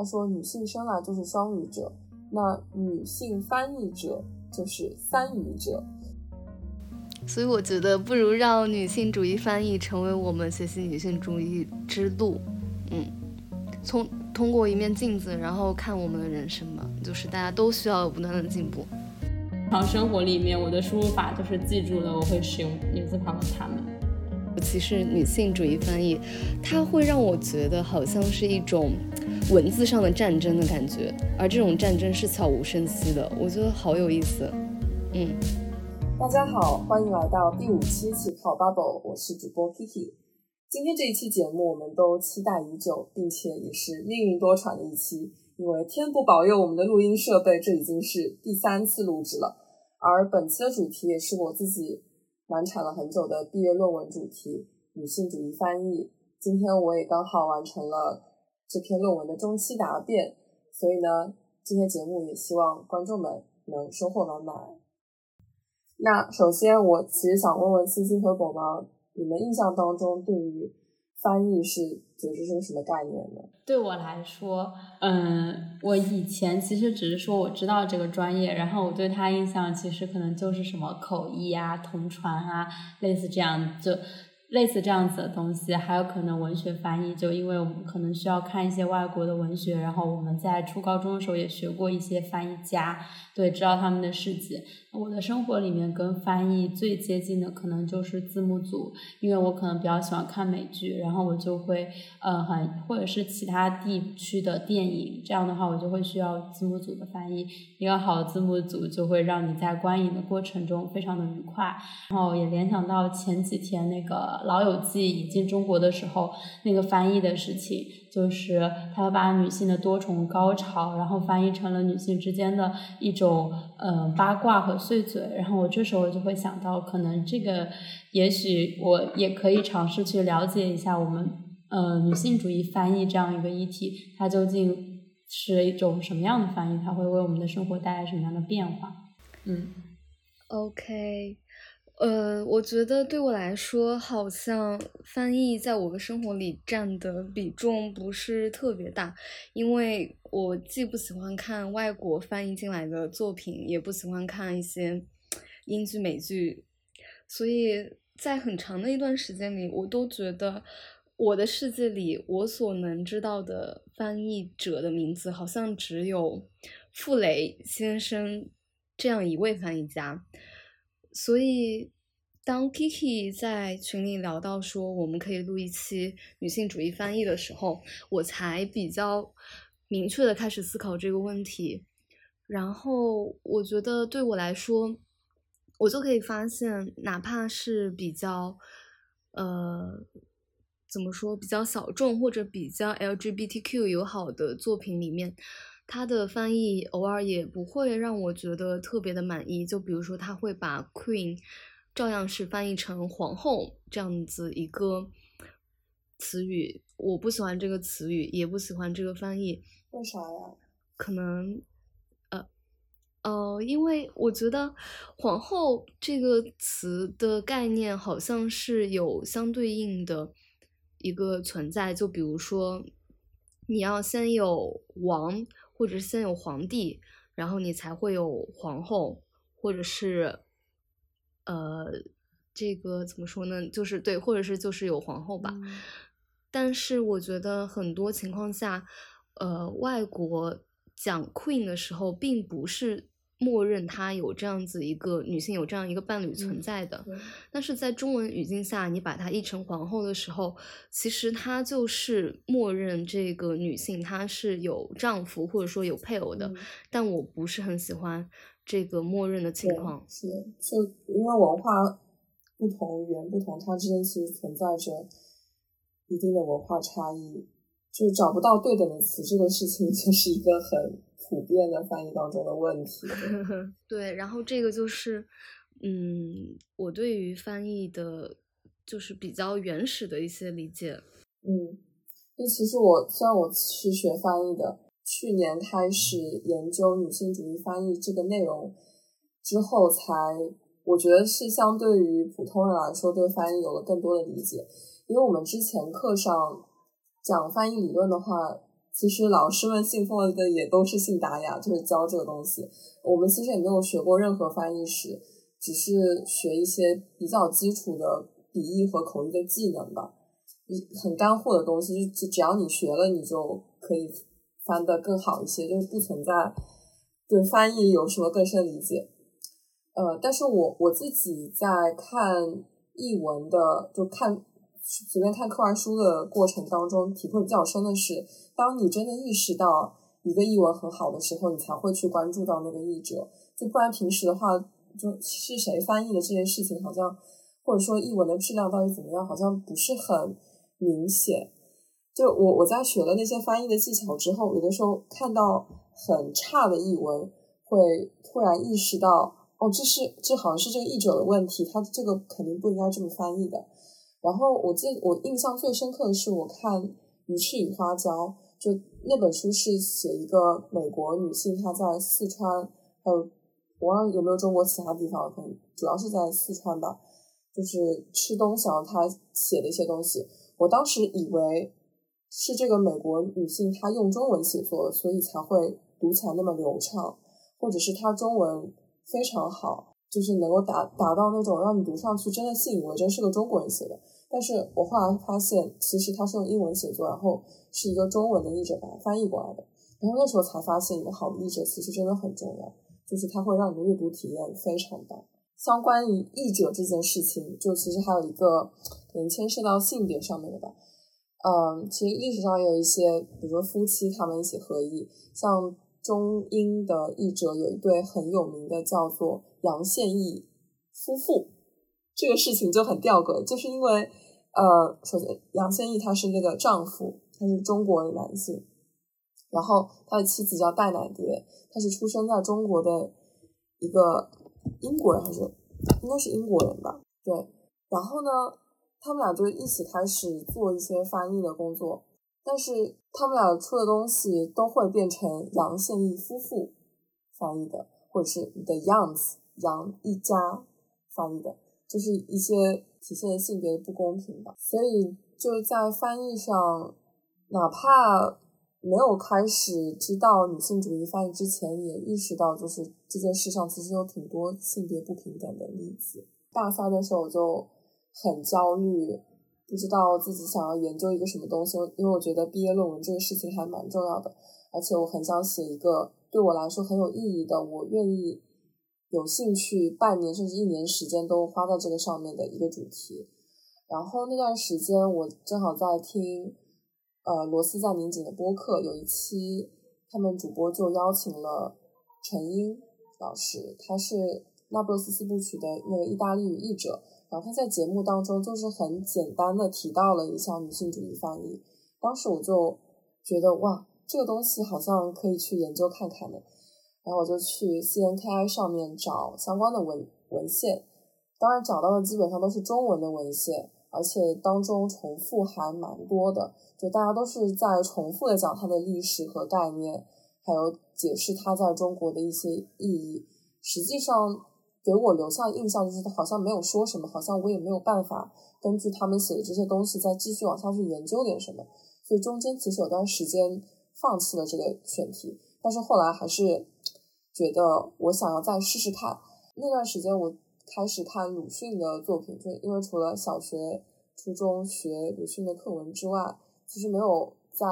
他说女性生来就是双语者，那女性翻译者就是三语者。所以我觉得不如让女性主义翻译成为我们学习女性主义之路。嗯，从通过一面镜子，然后看我们的人生吧。就是大家都需要不断的进步。日常生活里面，我的输入法就是记住了，我会使用女字旁的他们。其是女性主义翻译，它会让我觉得好像是一种文字上的战争的感觉，而这种战争是悄无声息的，我觉得好有意思。嗯。大家好，欢迎来到第五期气泡 Bubble，我是主播 Kiki。今天这一期节目我们都期待已久，并且也是命运多舛的一期，因为天不保佑我们的录音设备，这已经是第三次录制了。而本期的主题也是我自己难产了很久的毕业论文主题——女性主义翻译。今天我也刚好完成了这篇论文的中期答辩，所以呢，今天节目也希望观众们能收获满满。那首先，我其实想问问星星和狗毛，你们印象当中对于翻译是觉得是什么概念呢？对我来说，嗯，我以前其实只是说我知道这个专业，然后我对它印象其实可能就是什么口译啊、同传啊，类似这样就。类似这样子的东西，还有可能文学翻译，就因为我们可能需要看一些外国的文学，然后我们在初高中的时候也学过一些翻译家，对，知道他们的事迹。我的生活里面跟翻译最接近的可能就是字幕组，因为我可能比较喜欢看美剧，然后我就会呃很或者是其他地区的电影，这样的话我就会需要字幕组的翻译。一个好的字幕组就会让你在观影的过程中非常的愉快，然后也联想到前几天那个。《老友记》引进中国的时候，那个翻译的事情，就是他把女性的多重高潮，然后翻译成了女性之间的一种呃八卦和碎嘴。然后我这时候就会想到，可能这个也许我也可以尝试去了解一下我们呃女性主义翻译这样一个议题，它究竟是一种什么样的翻译？它会为我们的生活带来什么样的变化？嗯，OK。呃，我觉得对我来说，好像翻译在我的生活里占的比重不是特别大，因为我既不喜欢看外国翻译进来的作品，也不喜欢看一些英剧、美剧，所以在很长的一段时间里，我都觉得我的世界里，我所能知道的翻译者的名字，好像只有傅雷先生这样一位翻译家。所以，当 Kiki 在群里聊到说我们可以录一期女性主义翻译的时候，我才比较明确的开始思考这个问题。然后，我觉得对我来说，我就可以发现，哪怕是比较，呃，怎么说，比较小众或者比较 LGBTQ 友好的作品里面。他的翻译偶尔也不会让我觉得特别的满意，就比如说他会把 queen 照样是翻译成皇后这样子一个词语，我不喜欢这个词语，也不喜欢这个翻译。为啥呀？可能，呃，呃，因为我觉得皇后这个词的概念好像是有相对应的一个存在，就比如说你要先有王。或者是先有皇帝，然后你才会有皇后，或者是，呃，这个怎么说呢？就是对，或者是就是有皇后吧。但是我觉得很多情况下，呃，外国讲 queen 的时候，并不是。默认她有这样子一个女性有这样一个伴侣存在的，但是在中文语境下，你把她译成皇后的时候，其实她就是默认这个女性她是有丈夫或者说有配偶的，但我不是很喜欢这个默认的情况。是，就因为文化不同，语言不同，它之间其实存在着一定的文化差异，就是找不到对等的词，这个事情 就是一个很。普遍的翻译当中的问题，对，然后这个就是，嗯，我对于翻译的，就是比较原始的一些理解，嗯，就其实我虽然我是学翻译的，去年开始研究女性主义翻译这个内容之后，才我觉得是相对于普通人来说，对翻译有了更多的理解，因为我们之前课上讲翻译理论的话。其实老师们信奉的也都是信达雅，就是教这个东西。我们其实也没有学过任何翻译史，只是学一些比较基础的笔译和口译的技能吧，很干货的东西，就只要你学了，你就可以翻得更好一些，就是不存在对翻译有什么更深理解。呃，但是我我自己在看译文的，就看。随便看课外书的过程当中，体会比较深的是，当你真的意识到一个译文很好的时候，你才会去关注到那个译者。就不然平时的话，就是谁翻译的这件事情，好像或者说译文的质量到底怎么样，好像不是很明显。就我我在学了那些翻译的技巧之后，有的时候看到很差的译文，会突然意识到，哦，这是这好像是这个译者的问题，他这个肯定不应该这么翻译的。然后我记我印象最深刻的是我看《鱼翅与花椒》，就那本书是写一个美国女性，她在四川，还有我忘了有没有中国其他地方，可能主要是在四川吧，就是吃东西，她写的一些东西，我当时以为是这个美国女性她用中文写作，所以才会读起来那么流畅，或者是她中文非常好。就是能够达达到那种让你读上去真的信以为真是个中国人写的，但是我后来发现其实他是用英文写作，然后是一个中文的译者把它翻译过来的，然后那时候才发现一个好的译者其实真的很重要，就是他会让你的阅读体验非常棒。相关于译者这件事情，就其实还有一个可能牵涉到性别上面的吧，嗯，其实历史上也有一些，比如说夫妻他们一起合译，像。中英的译者有一对很有名的，叫做杨宪益夫妇。这个事情就很吊诡，就是因为呃，首先杨宪益他是那个丈夫，他是中国的男性，然后他的妻子叫戴乃蝶，他是出生在中国的一个英国人，还是应该是英国人吧？对。然后呢，他们俩就一起开始做一些翻译的工作。但是他们俩出的东西都会变成杨宪益夫妇翻译的，或者是 The Youngs 杨一家翻译的，就是一些体现性别的不公平吧。所以就在翻译上，哪怕没有开始知道女性主义翻译之前，也意识到就是这件事上其实有挺多性别不平等的例子。大三的时候我就很焦虑。不知道自己想要研究一个什么东西，因为我觉得毕业论文这个事情还蛮重要的，而且我很想写一个对我来说很有意义的，我愿意有兴趣半年甚至一年时间都花在这个上面的一个主题。然后那段时间我正好在听呃罗斯在拧紧的播客，有一期他们主播就邀请了陈英老师，他是那不勒斯四部曲的那个意大利语译者。然后他在节目当中就是很简单的提到了一下女性主义翻译，当时我就觉得哇，这个东西好像可以去研究看看的，然后我就去 CNKI 上面找相关的文文献，当然找到的基本上都是中文的文献，而且当中重复还蛮多的，就大家都是在重复的讲它的历史和概念，还有解释它在中国的一些意义，实际上。给我留下印象就是他好像没有说什么，好像我也没有办法根据他们写的这些东西再继续往下去研究点什么，所以中间其实有段时间放弃了这个选题，但是后来还是觉得我想要再试试看。那段时间我开始看鲁迅的作品，就因为除了小学、初中学鲁迅的课文之外，其实没有在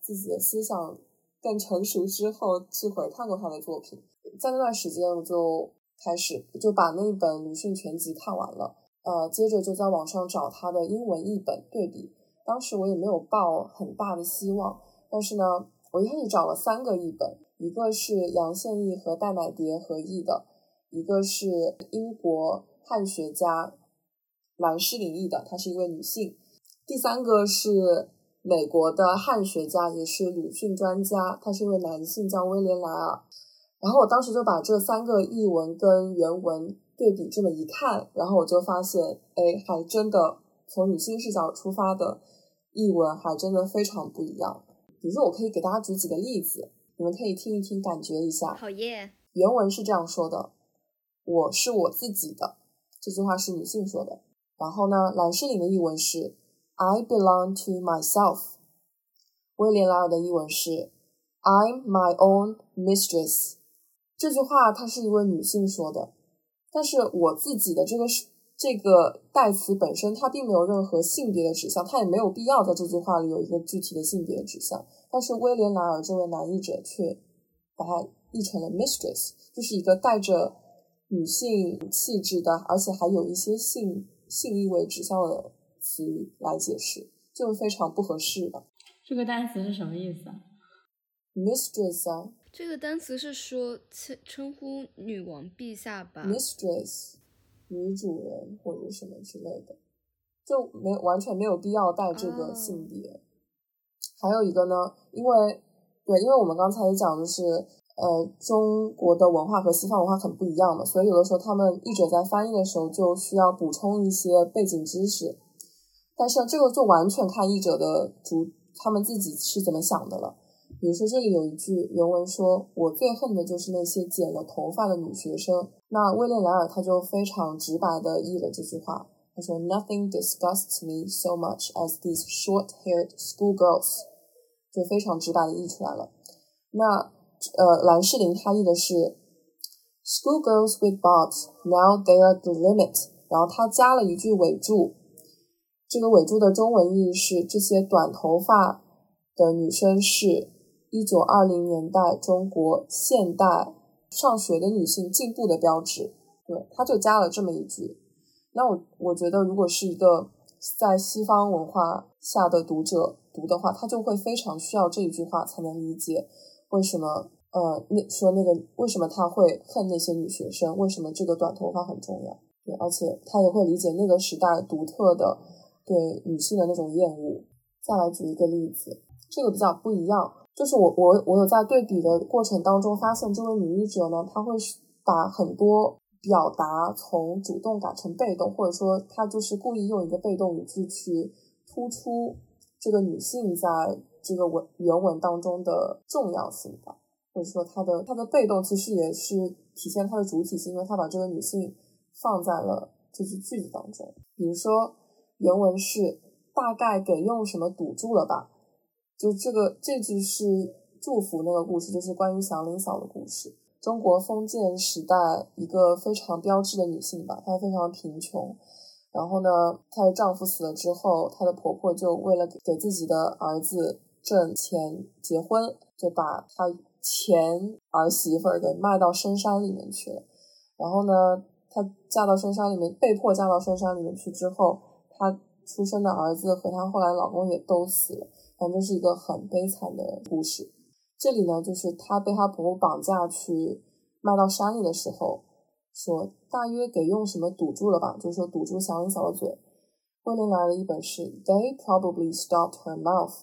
自己的思想更成熟之后去回看过他的作品，在那段时间我就。开始就把那本鲁迅全集看完了，呃，接着就在网上找他的英文译本对比。当时我也没有抱很大的希望，但是呢，我一开始找了三个译本，一个是杨宪益和戴乃蝶合译的，一个是英国汉学家兰诗玲译的，她是一位女性，第三个是美国的汉学家，也是鲁迅专家，他是一位男性，叫威廉莱尔。然后我当时就把这三个译文跟原文对比这么一看，然后我就发现，哎，还真的从女性视角出发的译文还真的非常不一样。比如说，我可以给大家举几个例子，你们可以听一听，感觉一下。好耶！原文是这样说的：“我是我自己的。”这句话是女性说的。然后呢，兰诗玲的译文是：“I belong to myself。”威廉·莱尔的译文是 "I'm my own mistress"。这句话它是一位女性说的，但是我自己的这个是这个代词本身，它并没有任何性别的指向，它也没有必要在这句话里有一个具体的性别的指向。但是威廉·莱尔这位男译者却把它译成了 mistress，就是一个带着女性气质的，而且还有一些性性意味指向的词语来解释，就非常不合适吧。这个单词是什么意思啊？mistress 啊，这个单词是说称称呼女王陛下吧？mistress，女主人或者什么之类的，就没有完全没有必要带这个性别。还有一个呢，因为对，因为我们刚才也讲，的是呃，中国的文化和西方文化很不一样嘛，所以有的时候他们译者在翻译的时候就需要补充一些背景知识。但是这个就完全看译者的主。他们自己是怎么想的了？比如说，这里有一句原文说：“我最恨的就是那些剪了头发的女学生。”那威廉·莱尔他就非常直白的译了这句话，他说：“Nothing disgusts me so much as these short-haired schoolgirls。”就非常直白的译出来了。那呃，兰士林他译的是 “schoolgirls with bobs now they are the limit”，然后他加了一句尾注。这个尾注的中文意义是：这些短头发的女生是一九二零年代中国现代上学的女性进步的标志。对，他就加了这么一句。那我我觉得，如果是一个在西方文化下的读者读的话，他就会非常需要这一句话才能理解为什么呃那说那个为什么他会恨那些女学生，为什么这个短头发很重要。对，而且他也会理解那个时代独特的。对女性的那种厌恶。再来举一个例子，这个比较不一样，就是我我我有在对比的过程当中发现，这位女译者呢，她会把很多表达从主动改成被动，或者说她就是故意用一个被动语句去突出这个女性在这个文原文当中的重要性吧，或者说她的她的被动其实也是体现她的主体性，因为她把这个女性放在了这句句子当中，比如说。原文是大概给用什么堵住了吧？就这个这句是祝福那个故事，就是关于祥林嫂的故事。中国封建时代一个非常标志的女性吧，她非常贫穷。然后呢，她的丈夫死了之后，她的婆婆就为了给自己的儿子挣钱结婚，就把她前儿媳妇儿给卖到深山里面去了。然后呢，她嫁到深山里面，被迫嫁到深山里面去之后。她出生的儿子和她后来老公也都死了，反正是一个很悲惨的故事。这里呢，就是她被她婆婆绑架去卖到山里的时候，说大约给用什么堵住了吧，就是说堵住祥林嫂的嘴。威廉来了一本是 They probably stopped her mouth。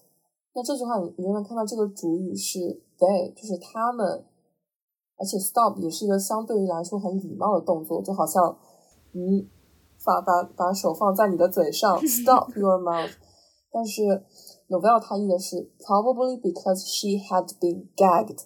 那这句话你你就能看到这个主语是 they，就是他们，而且 stop 也是一个相对于来说很礼貌的动作，就好像你。把把把手放在你的嘴上，Stop your mouth。但是 Novel 他译的是 Probably because she had been gagged。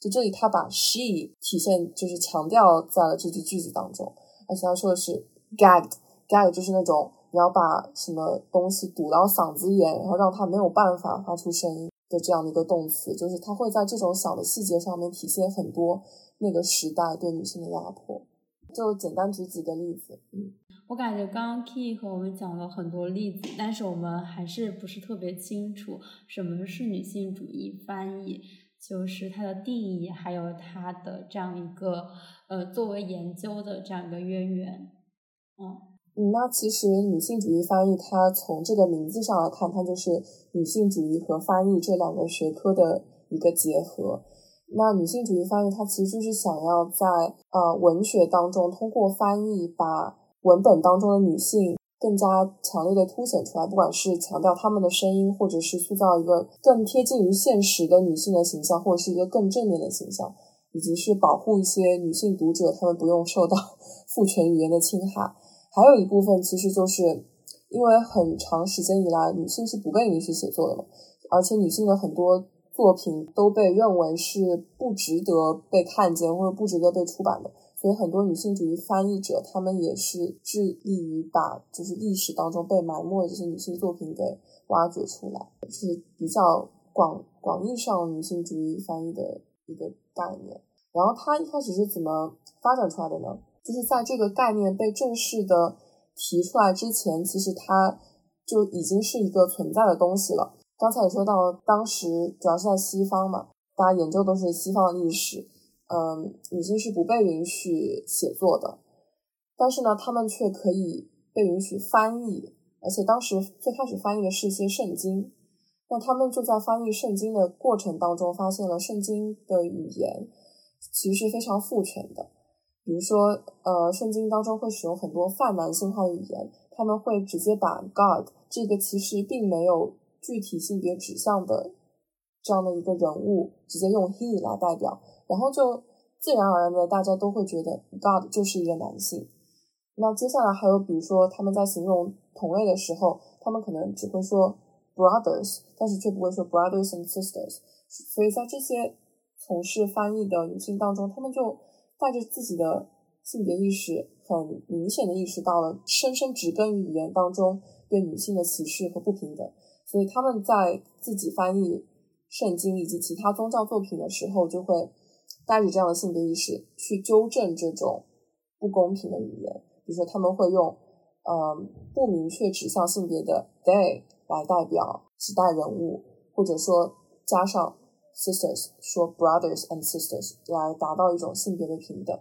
就这里他把 she 体现就是强调在了这句句子当中，而且他说的是 gagged，gagged 就是那种你要把什么东西堵到嗓子眼，然后让它没有办法发出声音的这样的一个动词，就是它会在这种小的细节上面体现很多那个时代对女性的压迫。就简单举几个例子，嗯。我感觉刚刚 Key 和我们讲了很多例子，但是我们还是不是特别清楚什么是女性主义翻译，就是它的定义，还有它的这样一个呃作为研究的这样一个渊源。嗯嗯，那其实女性主义翻译，它从这个名字上来看，它就是女性主义和翻译这两个学科的一个结合。那女性主义翻译，它其实就是想要在呃文学当中通过翻译把文本当中的女性更加强烈的凸显出来，不管是强调她们的声音，或者是塑造一个更贴近于现实的女性的形象，或者是一个更正面的形象，以及是保护一些女性读者，她们不用受到 父权语言的侵害。还有一部分其实就是因为很长时间以来，女性是不被允许写作的嘛，而且女性的很多作品都被认为是不值得被看见或者不值得被出版的。所以很多女性主义翻译者，他们也是致力于把就是历史当中被埋没的这些女性作品给挖掘出来，是比较。广广义上女性主义翻译的一个概念。然后它一开始是怎么发展出来的呢？就是在这个概念被正式的提出来之前，其实它就已经是一个存在的东西了。刚才也说到，当时主要是在西方嘛，大家研究都是西方的历史，嗯，女性是不被允许写作的，但是呢，她们却可以被允许翻译，而且当时最开始翻译的是一些圣经。那他们就在翻译圣经的过程当中，发现了圣经的语言其实是非常父权的。比如说，呃，圣经当中会使用很多泛男性化的语言，他们会直接把 God 这个其实并没有具体性别指向的这样的一个人物，直接用 He 来代表，然后就自然而然的大家都会觉得 God 就是一个男性。那接下来还有，比如说他们在形容同类的时候，他们可能只会说。brothers，但是却不会说 brothers and sisters，所以在这些从事翻译的女性当中，她们就带着自己的性别意识，很明显的意识到了深深植根于语言当中对女性的歧视和不平等，所以他们在自己翻译圣经以及其他宗教作品的时候，就会带着这样的性别意识去纠正这种不公平的语言，比如说他们会用呃不明确指向性别的 they。来代表指代人物，或者说加上 sisters，说 brothers and sisters，来达到一种性别的平等。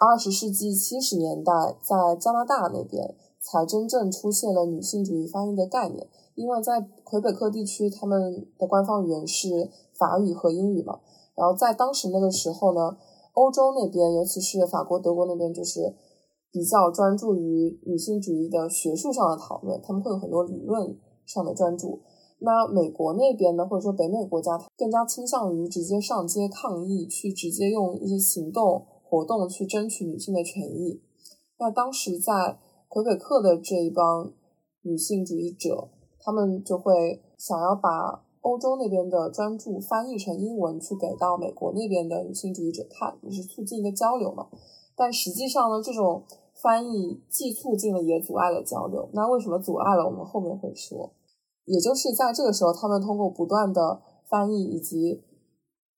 二十世纪七十年代，在加拿大那边才真正出现了女性主义翻译的概念，因为在魁北克地区，他们的官方语言是法语和英语嘛。然后在当时那个时候呢，欧洲那边，尤其是法国、德国那边，就是。比较专注于女性主义的学术上的讨论，他们会有很多理论上的专注。那美国那边呢，或者说北美国家，更加倾向于直接上街抗议，去直接用一些行动活动去争取女性的权益。那当时在魁北克的这一帮女性主义者，他们就会想要把欧洲那边的专注翻译成英文，去给到美国那边的女性主义者看，也是促进一个交流嘛。但实际上呢，这种翻译既促进了也阻碍了交流。那为什么阻碍了？我们后面会说。也就是在这个时候，他们通过不断的翻译以及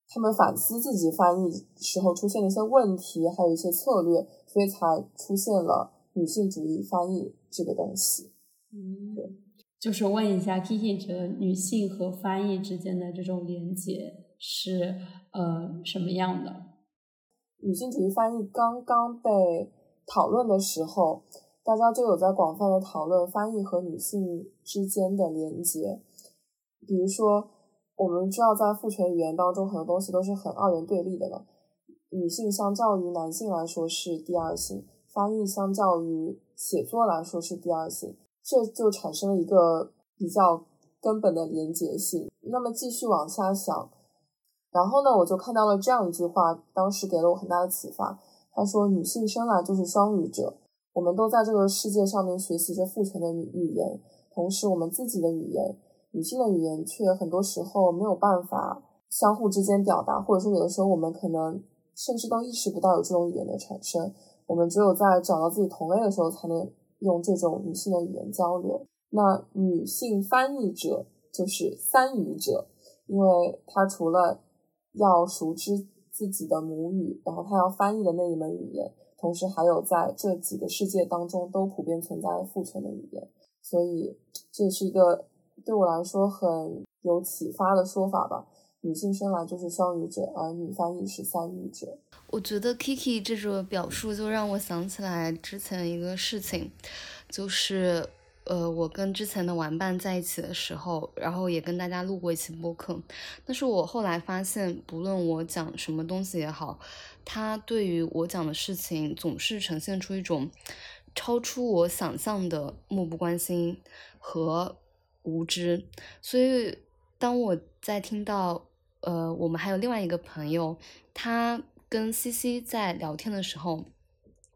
他们反思自己翻译时候出现的一些问题，还有一些策略，所以才出现了女性主义翻译这个东西。嗯，对。就是问一下，Kiki 觉得女性和翻译之间的这种连接是呃什么样的？女性主义翻译刚刚被。讨论的时候，大家就有在广泛的讨论翻译和女性之间的连接。比如说，我们知道在父权语言当中，很多东西都是很二元对立的嘛。女性相较于男性来说是第二性，翻译相较于写作来说是第二性，这就产生了一个比较根本的连结性。那么继续往下想，然后呢，我就看到了这样一句话，当时给了我很大的启发。他说：“女性生来就是双语者，我们都在这个世界上面学习着父权的语语言，同时我们自己的语言，女性的语言却很多时候没有办法相互之间表达，或者说有的时候我们可能甚至都意识不到有这种语言的产生。我们只有在找到自己同类的时候，才能用这种女性的语言交流。那女性翻译者就是三语者，因为她除了要熟知。”自己的母语，然后她要翻译的那一门语言，同时还有在这几个世界当中都普遍存在的父权的语言，所以这是一个对我来说很有启发的说法吧。女性生来就是双语者，而女翻译是三语者。我觉得 Kiki 这种表述就让我想起来之前一个事情，就是。呃，我跟之前的玩伴在一起的时候，然后也跟大家录过一期播客。但是我后来发现，不论我讲什么东西也好，他对于我讲的事情总是呈现出一种超出我想象的漠不关心和无知。所以，当我在听到呃，我们还有另外一个朋友，她跟西西在聊天的时候。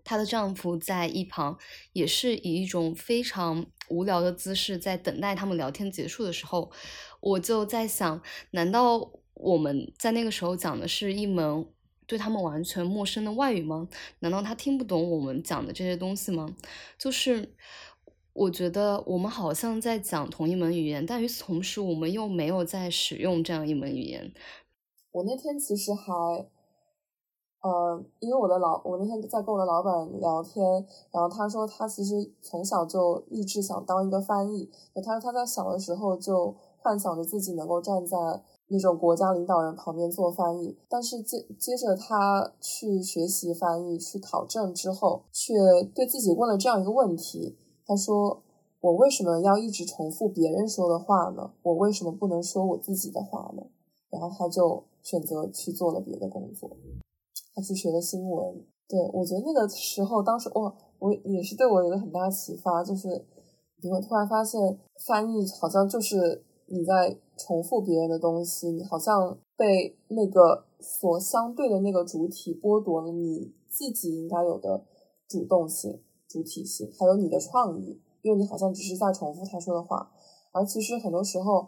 她的丈夫在一旁，也是以一种非常无聊的姿势在等待他们聊天结束的时候，我就在想，难道我们在那个时候讲的是一门对他们完全陌生的外语吗？难道他听不懂我们讲的这些东西吗？就是我觉得我们好像在讲同一门语言，但与此同时，我们又没有在使用这样一门语言。我那天其实还，呃，因为我的老，我那天在跟我的老板聊天，然后他说他其实从小就立志想当一个翻译，他说他在小的时候就幻想着自己能够站在那种国家领导人旁边做翻译，但是接接着他去学习翻译，去考证之后，却对自己问了这样一个问题。他说：“我为什么要一直重复别人说的话呢？我为什么不能说我自己的话呢？”然后他就选择去做了别的工作，他去学了新闻。对我觉得那个时候，当时哇，我也是对我有个很大启发，就是你会突然发现，翻译好像就是你在重复别人的东西，你好像被那个所相对的那个主体剥夺了你自己应该有的主动性。主体性，还有你的创意，因为你好像只是在重复他说的话，而其实很多时候，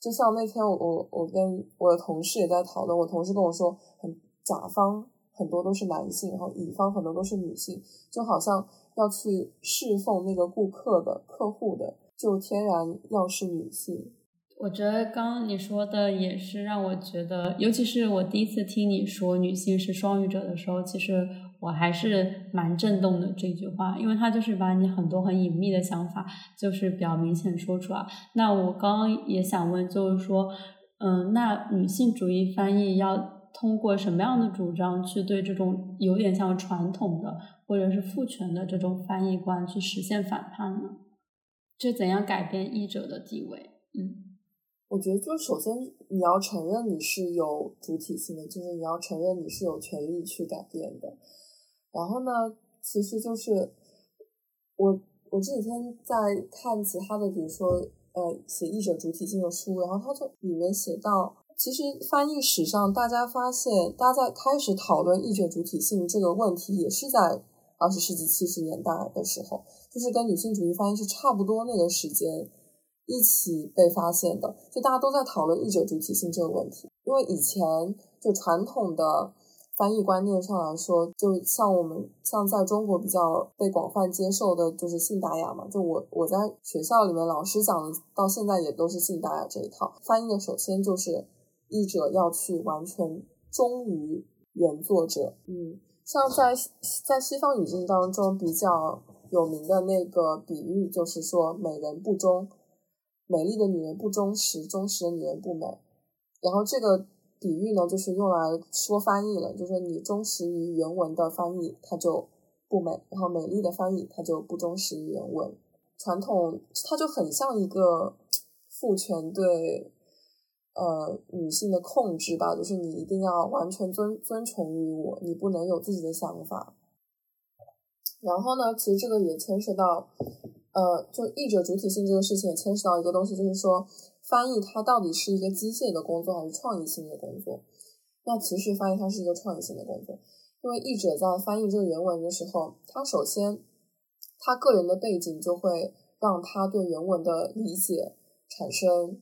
就像那天我我我跟我的同事也在讨论，我同事跟我说，很甲方很多都是男性，然后乙方很多都是女性，就好像要去侍奉那个顾客的客户的，就天然要是女性。我觉得刚刚你说的也是让我觉得，尤其是我第一次听你说女性是双语者的时候，其实。我还是蛮震动的这句话，因为它就是把你很多很隐秘的想法，就是比较明显说出来。那我刚刚也想问，就是说，嗯，那女性主义翻译要通过什么样的主张去对这种有点像传统的或者是父权的这种翻译观去实现反叛呢？就怎样改变译者的地位？嗯，我觉得就首先你要承认你是有主体性的，就是你要承认你是有权利去改变的。然后呢，其实就是我我这几天在看其他的，比如说呃写译者主体性的书，然后他就里面写到，其实翻译史上大家发现，大家在开始讨论译者主体性这个问题，也是在二十世纪七十年代的时候，就是跟女性主义翻译是差不多那个时间一起被发现的，就大家都在讨论译者主体性这个问题，因为以前就传统的。翻译观念上来说，就像我们像在中国比较被广泛接受的，就是信达雅嘛。就我我在学校里面老师讲的，到现在也都是信达雅这一套翻译的。首先就是译者要去完全忠于原作者。嗯，像在在西方语境当中比较有名的那个比喻，就是说美人不忠，美丽的女人不忠实，忠实的女人不美。然后这个。比喻呢，就是用来说翻译了，就是你忠实于原文的翻译，它就不美；然后美丽的翻译，它就不忠实于原文。传统它就很像一个父权对呃女性的控制吧，就是你一定要完全遵遵从于我，你不能有自己的想法。然后呢，其实这个也牵涉到呃，就译者主体性这个事情，也牵涉到一个东西，就是说。翻译它到底是一个机械的工作还是创意性的工作？那其实翻译它是一个创意性的工作，因为译者在翻译这个原文的时候，他首先他个人的背景就会让他对原文的理解产生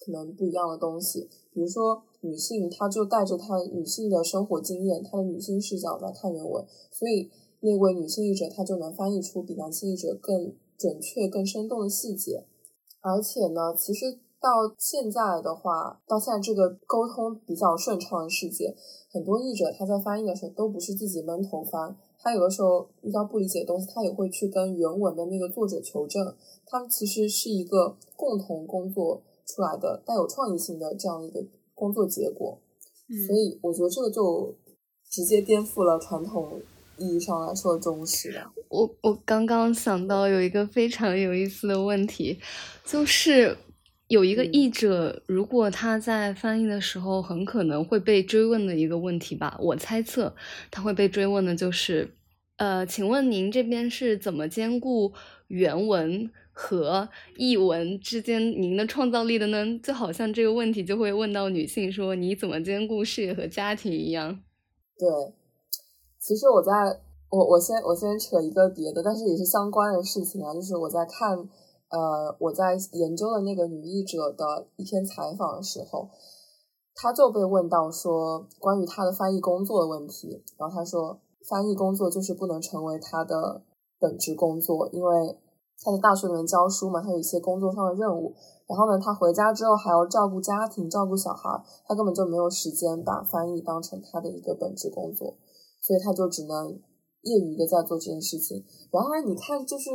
可能不一样的东西。比如说女性，她就带着她女性的生活经验，她的女性视角来看原文，所以那位女性译者她就能翻译出比男性译者更准确、更生动的细节。而且呢，其实到现在的话，到现在这个沟通比较顺畅的世界，很多译者他在翻译的时候都不是自己闷头翻，他有的时候遇到不理解的东西，他也会去跟原文的那个作者求证。他们其实是一个共同工作出来的带有创意性的这样一个工作结果。所以我觉得这个就直接颠覆了传统。意义上来说的，忠实的。我我刚刚想到有一个非常有意思的问题，就是有一个译者，如果他在翻译的时候，很可能会被追问的一个问题吧。我猜测他会被追问的就是，呃，请问您这边是怎么兼顾原文和译文之间您的创造力的呢？就好像这个问题就会问到女性说，你怎么兼顾事业和家庭一样。对。其实我在我我先我先扯一个别的，但是也是相关的事情啊，就是我在看呃我在研究的那个女译者的一篇采访的时候，她就被问到说关于她的翻译工作的问题，然后她说翻译工作就是不能成为她的本职工作，因为他在大学里面教书嘛，他有一些工作上的任务。然后呢，他回家之后还要照顾家庭、照顾小孩，他根本就没有时间把翻译当成他的一个本职工作，所以他就只能业余的在做这件事情。然而，你看，就是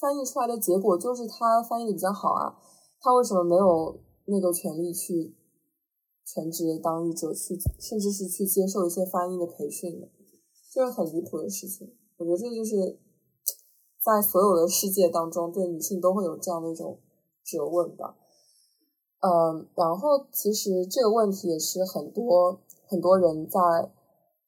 翻译出来的结果就是他翻译的比较好啊，他为什么没有那个权利去全职当译者，去甚至是去接受一些翻译的培训呢？这是很离谱的事情。我觉得这就是在所有的世界当中，对女性都会有这样的一种。责问吧，嗯，然后其实这个问题也是很多很多人在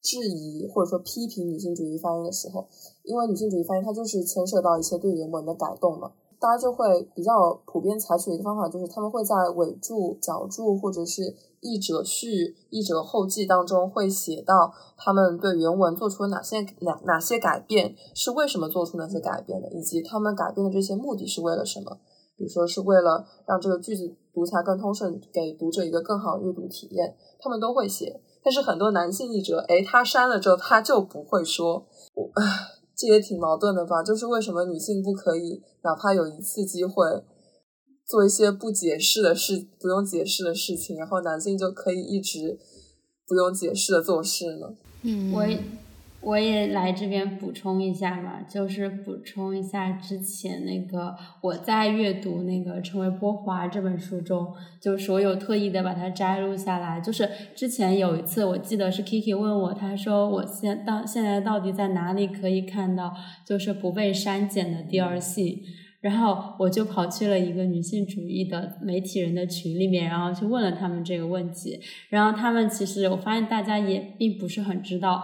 质疑或者说批评女性主义翻译的时候，因为女性主义翻译它就是牵涉到一些对原文的改动嘛，大家就会比较普遍采取一个方法就是他们会在尾注、脚注或者是译者序、译者后记当中会写到他们对原文做出了哪些哪哪些改变，是为什么做出那些改变的，以及他们改变的这些目的是为了什么。比如说是为了让这个句子读起来更通顺，给读者一个更好的阅读体验，他们都会写。但是很多男性译者，哎，他删了之后他就不会说，我，这也挺矛盾的吧？就是为什么女性不可以，哪怕有一次机会，做一些不解释的事，不用解释的事情，然后男性就可以一直不用解释的做事呢？嗯，我。我也来这边补充一下吧，就是补充一下之前那个我在阅读那个《成为波华》这本书中，就是我有特意的把它摘录下来。就是之前有一次，我记得是 Kiki 问我，他说我现到现在到底在哪里可以看到就是不被删减的第二性，然后我就跑去了一个女性主义的媒体人的群里面，然后去问了他们这个问题，然后他们其实我发现大家也并不是很知道。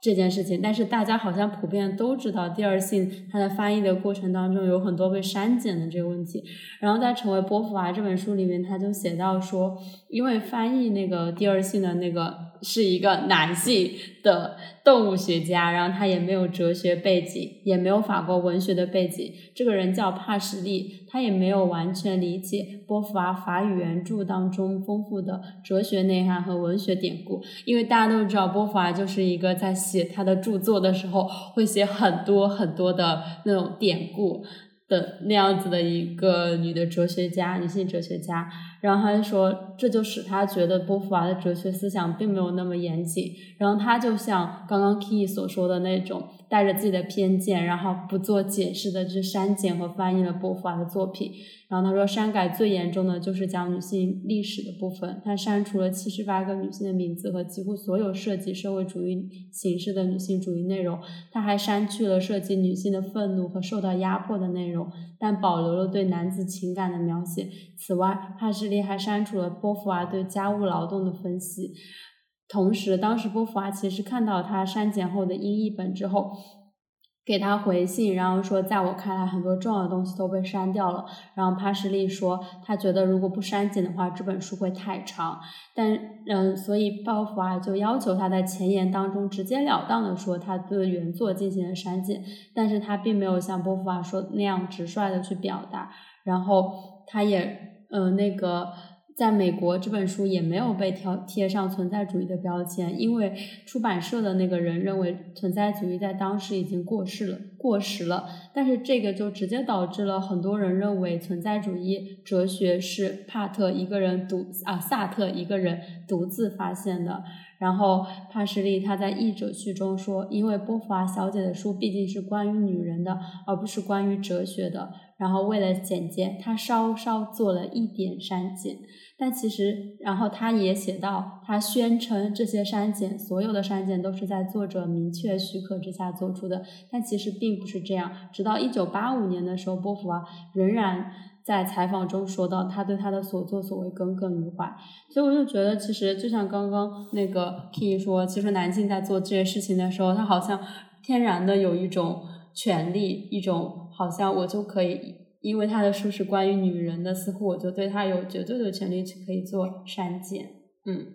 这件事情，但是大家好像普遍都知道，第二性它在翻译的过程当中有很多被删减的这个问题。然后在《成为波伏娃》这本书里面，他就写到说，因为翻译那个第二性的那个是一个男性的动物学家，然后他也没有哲学背景，也没有法国文学的背景。这个人叫帕什利。他也没有完全理解波伏娃法语原著当中丰富的哲学内涵和文学典故，因为大家都知道波伏娃就是一个在写他的著作的时候会写很多很多的那种典故的那样子的一个女的哲学家，女性哲学家。然后他就说，这就使他觉得波伏娃的哲学思想并没有那么严谨。然后他就像刚刚 Key 所说的那种。带着自己的偏见，然后不做解释的去删减和翻译了波伏娃的作品。然后他说，删改最严重的就是讲女性历史的部分。他删除了七十八个女性的名字和几乎所有涉及社会主义形式的女性主义内容。他还删去了涉及女性的愤怒和受到压迫的内容，但保留了对男子情感的描写。此外，他是还删除了波伏娃对家务劳动的分析。同时，当时波伏娃其实看到他删减后的英译本之后，给他回信，然后说，在我看来，很多重要的东西都被删掉了。然后帕什利说，他觉得如果不删减的话，这本书会太长。但嗯，所以波伏娃就要求他在前言当中直截了当的说，他对原作进行了删减。但是他并没有像波伏娃说那样直率的去表达。然后他也呃那个。在美国，这本书也没有被贴贴上存在主义的标签，因为出版社的那个人认为存在主义在当时已经过世了、过时了。但是这个就直接导致了很多人认为存在主义哲学是帕特一个人独啊萨特一个人独自发现的。然后帕什利他在译者序中说，因为波伏娃小姐的书毕竟是关于女人的，而不是关于哲学的。然后为了简洁，他稍稍做了一点删减。但其实，然后他也写到，他宣称这些删减，所有的删减都是在作者明确许可之下做出的。但其实并不是这样。直到一九八五年的时候，波伏娃仍然在采访中说到，他对他的所作所为耿耿于怀。所以我就觉得，其实就像刚刚那个 K 说，其实男性在做这些事情的时候，他好像天然的有一种权利，一种好像我就可以。因为他的书是关于女人的，似乎我就对他有绝对的权利去可以做删减。嗯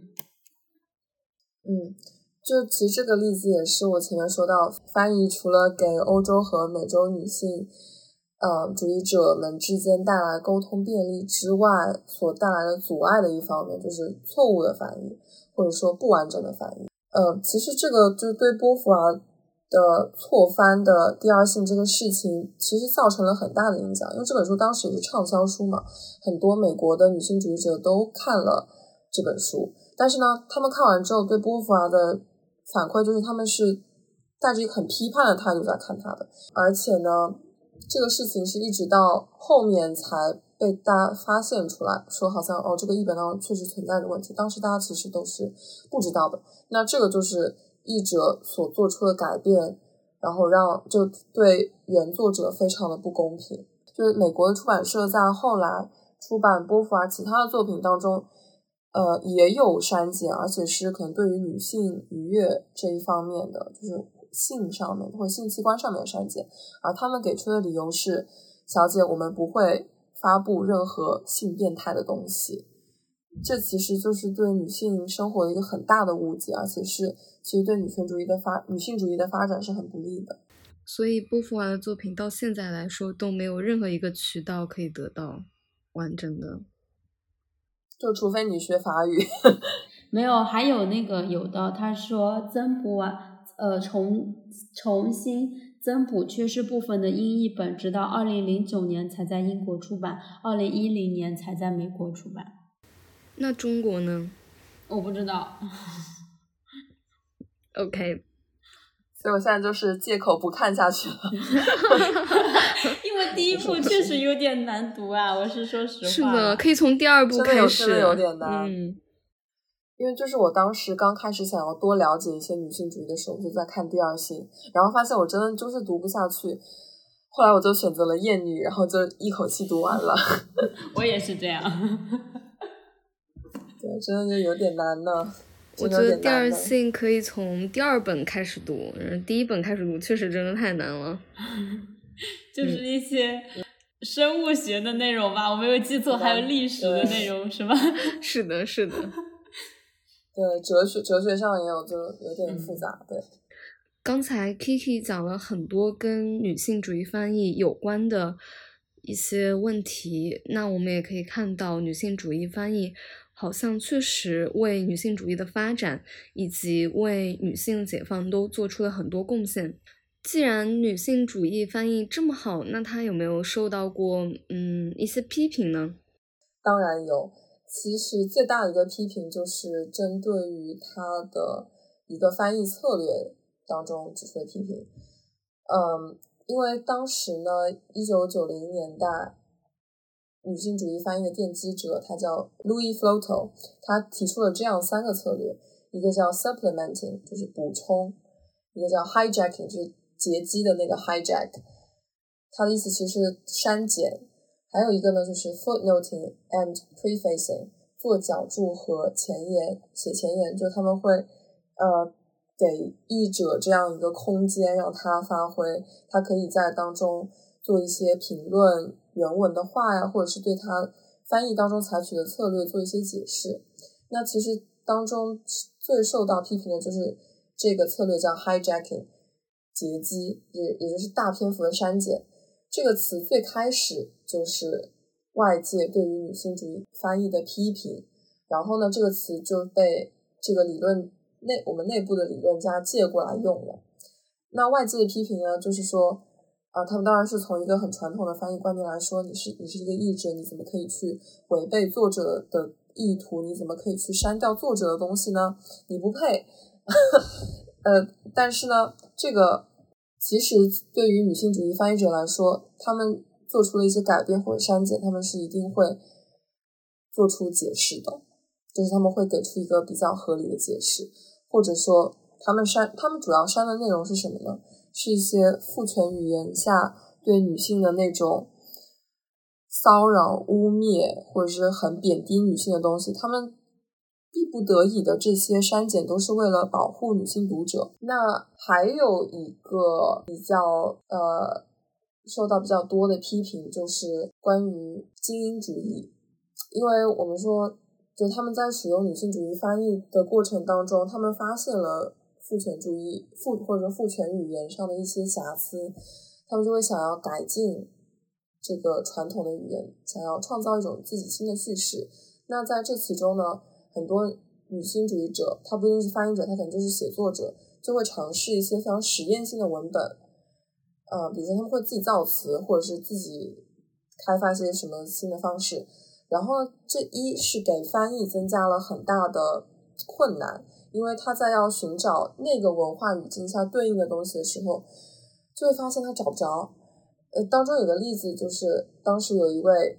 嗯，就其实这个例子也是我前面说到，翻译除了给欧洲和美洲女性呃主义者们之间带来沟通便利之外，所带来的阻碍的一方面，就是错误的翻译或者说不完整的翻译。呃，其实这个就对波伏娃的错翻的第二性这个事情，其实造成了很大的影响。因为这本书当时也是畅销书嘛，很多美国的女性主义者都看了这本书。但是呢，他们看完之后对波伏娃的反馈就是，他们是带着一个很批判的态度在看她的。而且呢，这个事情是一直到后面才被大家发现出来，说好像哦，这个译本当中确实存在着问题。当时大家其实都是不知道的。那这个就是。译者所做出的改变，然后让就对原作者非常的不公平。就是美国的出版社在后来出版波伏娃其他的作品当中，呃，也有删减，而且是可能对于女性愉悦这一方面的，就是性上面或者性器官上面的删减。而他们给出的理由是：小姐，我们不会发布任何性变态的东西。这其实就是对女性生活的一个很大的误解，而且是其实对女权主义的发女性主义的发展是很不利的。所以波伏娃的作品到现在来说都没有任何一个渠道可以得到完整的，就除非你学法语。没有，还有那个有的，他说增补完，呃，重重新增补缺失部分的英译本，直到二零零九年才在英国出版，二零一零年才在美国出版。那中国呢？我不知道。OK，所以我现在就是借口不看下去了。因为第一部 确实有点难读啊，我是说实话。是的，可以从第二部开始。真的有点难。嗯。因为就是我当时刚开始想要多了解一些女性主义的时候，就在看第二性，然后发现我真的就是读不下去。后来我就选择了厌女，然后就一口气读完了。我也是这样。对，真的就有点难呢。我觉得第二性可以从第二本开始读，第一本开始读确实真的太难了。就是一些生物学的内容吧，我没有记错，还有历史的内容是吧？是的，是的。对，哲学哲学上也有，就有点复杂。对。刚才 Kiki 讲了很多跟女性主义翻译有关的一些问题，那我们也可以看到女性主义翻译。好像确实为女性主义的发展以及为女性解放都做出了很多贡献。既然女性主义翻译这么好，那她有没有受到过嗯一些批评呢？当然有。其实最大的一个批评就是针对于她的一个翻译策略当中指出的批评。嗯，因为当时呢，一九九零年代。女性主义翻译的奠基者，他叫 Louis Floto，他提出了这样三个策略：一个叫 supplementing，就是补充；一个叫 hijacking，就是劫机的那个 hijack，它的意思其实是删减；还有一个呢，就是 footnoting and prefacing，做脚注和前言，写前言，就他们会呃给译者这样一个空间，让他发挥，他可以在当中做一些评论。原文的话呀，或者是对它翻译当中采取的策略做一些解释。那其实当中最受到批评的就是这个策略叫 hijacking，劫机，也也就是大篇幅的删减。这个词最开始就是外界对于女性主义翻译的批评，然后呢，这个词就被这个理论内我们内部的理论家借过来用了。那外界的批评呢，就是说。啊，他们当然是从一个很传统的翻译观念来说，你是你是一个译者，你怎么可以去违背作者的意图？你怎么可以去删掉作者的东西呢？你不配。呃，但是呢，这个其实对于女性主义翻译者来说，他们做出了一些改变或者删减，他们是一定会做出解释的，就是他们会给出一个比较合理的解释，或者说他们删，他们主要删的内容是什么呢？是一些父权语言下对女性的那种骚扰、污蔑，或者是很贬低女性的东西。他们逼不得已的这些删减，都是为了保护女性读者。那还有一个比较呃受到比较多的批评，就是关于精英主义，因为我们说，就他们在使用女性主义翻译的过程当中，他们发现了。父权主义、父或者说父权语言上的一些瑕疵，他们就会想要改进这个传统的语言，想要创造一种自己新的叙事。那在这其中呢，很多女性主义者，她不一定是翻译者，她可能就是写作者，就会尝试一些非常实验性的文本，呃，比如说他们会自己造词，或者是自己开发一些什么新的方式。然后这一是给翻译增加了很大的困难，因为他在要寻找那个文化语境下对应的东西的时候，就会发现他找不着。呃，当中有个例子就是，当时有一位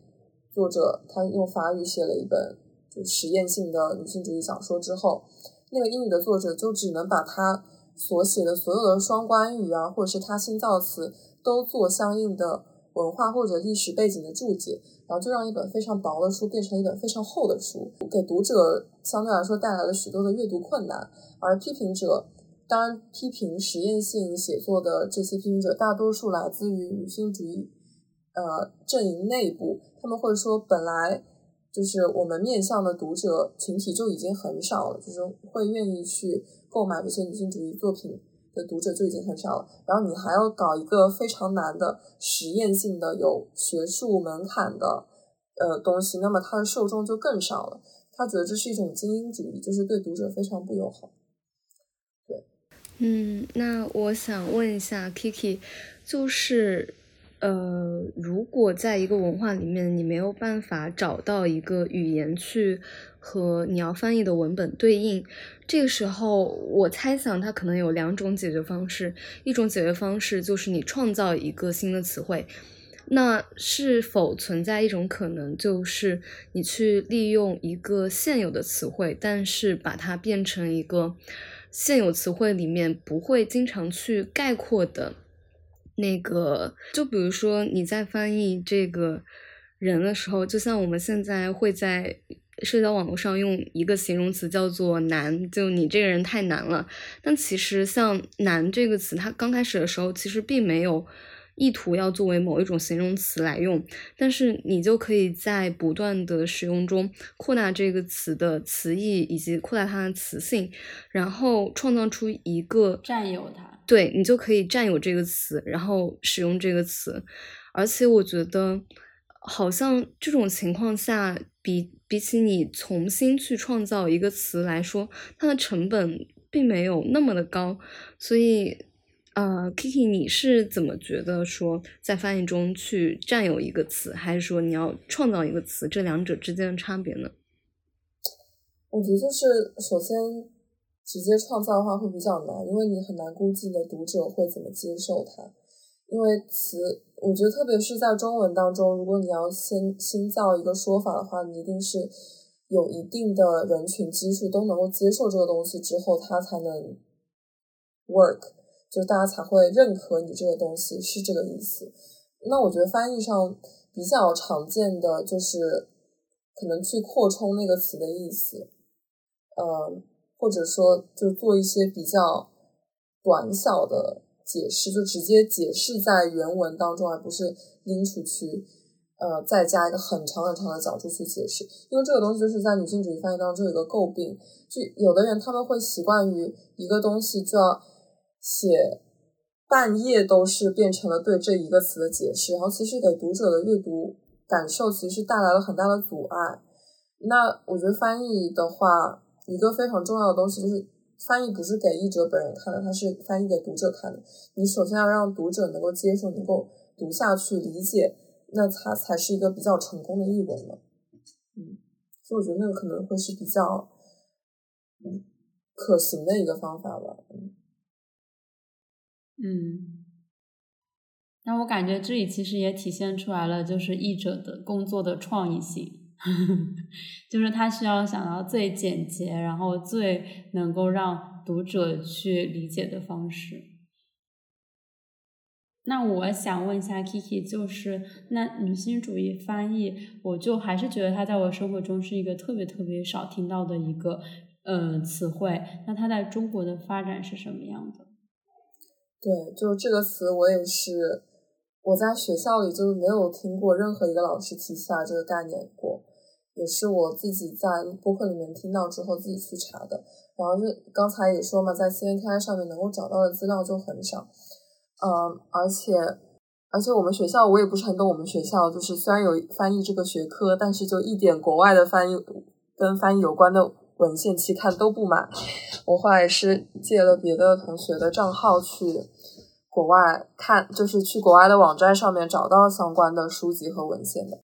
作者，他用法语写了一本就实验性的女性主义小说之后，那个英语的作者就只能把他所写的所有的双关语啊，或者是他新造词，都做相应的文化或者历史背景的注解。然后就让一本非常薄的书变成一本非常厚的书，给读者相对来说带来了许多的阅读困难。而批评者，当然批评实验性写作的这些批评者，大多数来自于女性主义呃阵营内部，他们会说，本来就是我们面向的读者群体就已经很少了，就是会愿意去购买这些女性主义作品。的读者就已经很少了，然后你还要搞一个非常难的实验性的、有学术门槛的呃东西，那么它的受众就更少了。他觉得这是一种精英主义，就是对读者非常不友好。对，嗯，那我想问一下 Kiki，就是。呃，如果在一个文化里面，你没有办法找到一个语言去和你要翻译的文本对应，这个时候，我猜想它可能有两种解决方式。一种解决方式就是你创造一个新的词汇。那是否存在一种可能，就是你去利用一个现有的词汇，但是把它变成一个现有词汇里面不会经常去概括的？那个，就比如说你在翻译这个人的时候，就像我们现在会在社交网络上用一个形容词叫做“难”，就你这个人太难了。但其实像“难”这个词，它刚开始的时候其实并没有。意图要作为某一种形容词来用，但是你就可以在不断的使用中扩大这个词的词义以及扩大它的词性，然后创造出一个占有它。对你就可以占有这个词，然后使用这个词。而且我觉得，好像这种情况下，比比起你重新去创造一个词来说，它的成本并没有那么的高，所以。呃，Kiki，你是怎么觉得说在翻译中去占有一个词，还是说你要创造一个词，这两者之间的差别呢？我觉得就是首先直接创造的话会比较难，因为你很难估计你的读者会怎么接受它。因为词，我觉得特别是在中文当中，如果你要先新造一个说法的话，你一定是有一定的人群基数都能够接受这个东西之后，它才能 work。就大家才会认可你这个东西是这个意思。那我觉得翻译上比较常见的就是可能去扩充那个词的意思，呃，或者说就做一些比较短小的解释，就直接解释在原文当中，而不是拎出去，呃，再加一个很长很长的角度去解释。因为这个东西就是在女性主义翻译当中有一个诟病，就有的人他们会习惯于一个东西就要。写半页都是变成了对这一个词的解释，然后其实给读者的阅读感受其实带来了很大的阻碍。那我觉得翻译的话，一个非常重要的东西就是翻译不是给译者本人看的，它是翻译给读者看的。你首先要让读者能够接受，能够读下去、理解，那它才是一个比较成功的译文了。嗯，所以我觉得那个可能会是比较嗯可行的一个方法吧。嗯。嗯，那我感觉这里其实也体现出来了，就是译者的工作的创意性，就是他需要想到最简洁，然后最能够让读者去理解的方式。那我想问一下 Kiki，就是那女性主义翻译，我就还是觉得它在我生活中是一个特别特别少听到的一个嗯词汇。那它在中国的发展是什么样的？对，就是这个词，我也是我在学校里就是没有听过任何一个老师提起来这个概念过，也是我自己在播客里面听到之后自己去查的。然后就刚才也说嘛，在 CNK 上面能够找到的资料就很少，嗯，而且而且我们学校我也不是很懂，我们学校就是虽然有翻译这个学科，但是就一点国外的翻译跟翻译有关的。文献期刊都不买。我后来是借了别的同学的账号去国外看，就是去国外的网站上面找到相关的书籍和文献的。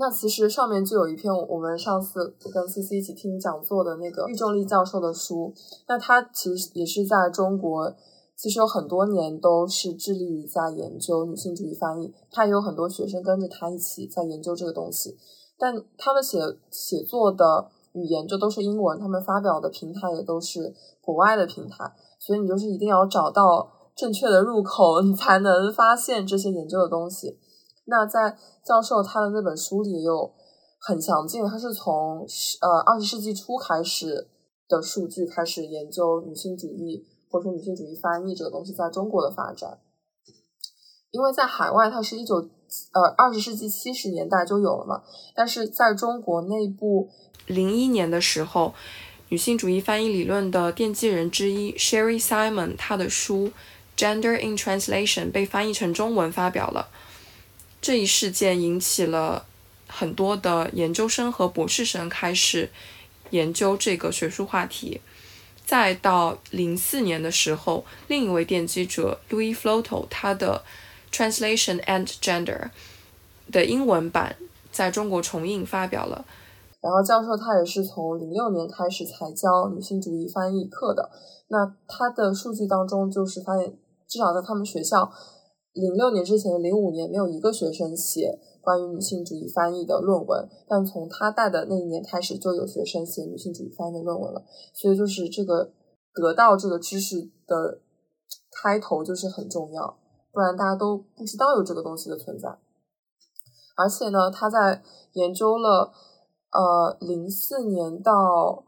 那其实上面就有一篇我们上次跟 C C 一起听讲座的那个郁仲立教授的书，那他其实也是在中国，其实有很多年都是致力于在研究女性主义翻译，他也有很多学生跟着他一起在研究这个东西，但他们写写作的语言就都是英文，他们发表的平台也都是国外的平台，所以你就是一定要找到正确的入口，你才能发现这些研究的东西。那在教授他的那本书里有很详尽，他是从呃二十世纪初开始的数据开始研究女性主义或者说女性主义翻译这个东西在中国的发展，因为在海外它是一九呃二十世纪七十年代就有了嘛，但是在中国内部零一年的时候，女性主义翻译理论的奠基人之一 Sherry Simon 她的书《Gender in Translation》被翻译成中文发表了。这一事件引起了很多的研究生和博士生开始研究这个学术话题。再到零四年的时候，另一位奠基者 Louis Floto 他的《Translation and Gender》的英文版在中国重印发表了。然后教授他也是从零六年开始才教女性主义翻译课的。那他的数据当中就是发现，至少在他们学校。零六年之前，零五年没有一个学生写关于女性主义翻译的论文，但从他带的那一年开始，就有学生写女性主义翻译的论文了。所以，就是这个得到这个知识的开头就是很重要，不然大家都不知道有这个东西的存在。而且呢，他在研究了呃零四年到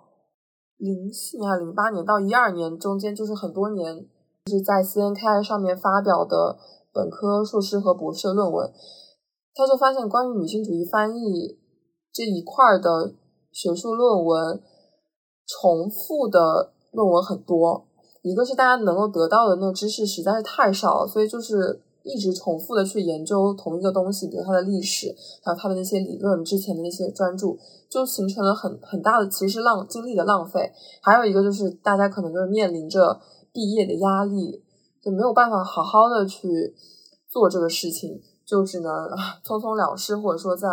零四年还是零八年到一二年中间，就是很多年，就是在 C N K I 上面发表的。本科、硕士和博士的论文，他就发现关于女性主义翻译这一块的学术论文重复的论文很多。一个是大家能够得到的那个知识实在是太少了，所以就是一直重复的去研究同一个东西，比如它的历史，还有它的那些理论之前的那些专著，就形成了很很大的其实浪精力的浪费。还有一个就是大家可能就是面临着毕业的压力。就没有办法好好的去做这个事情，就只能 匆匆了事，或者说在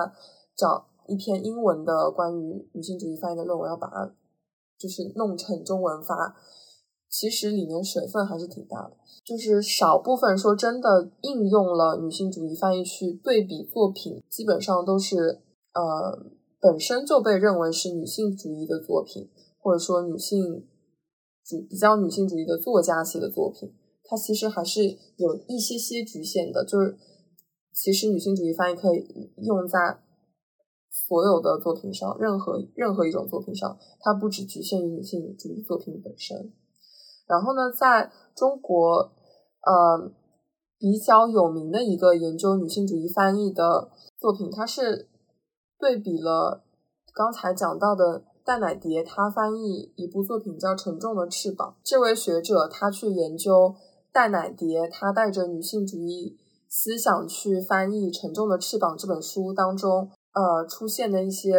找一篇英文的关于女性主义翻译的论文，要把它就是弄成中文发。其实里面水分还是挺大的，就是少部分说真的应用了女性主义翻译去对比作品，基本上都是呃本身就被认为是女性主义的作品，或者说女性主比较女性主义的作家写的作品。它其实还是有一些些局限的，就是其实女性主义翻译可以用在所有的作品上，任何任何一种作品上，它不只局限于女性主义作品本身。然后呢，在中国，呃，比较有名的一个研究女性主义翻译的作品，它是对比了刚才讲到的戴乃蝶，他翻译一部作品叫《沉重的翅膀》，这位学者他去研究。戴乃蝶，她带着女性主义思想去翻译《沉重的翅膀》这本书当中，呃，出现的一些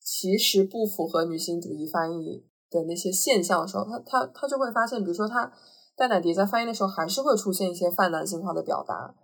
其实不符合女性主义翻译的那些现象的时候，他他他就会发现，比如说他戴乃蝶在翻译的时候，还是会出现一些泛男性化的表达，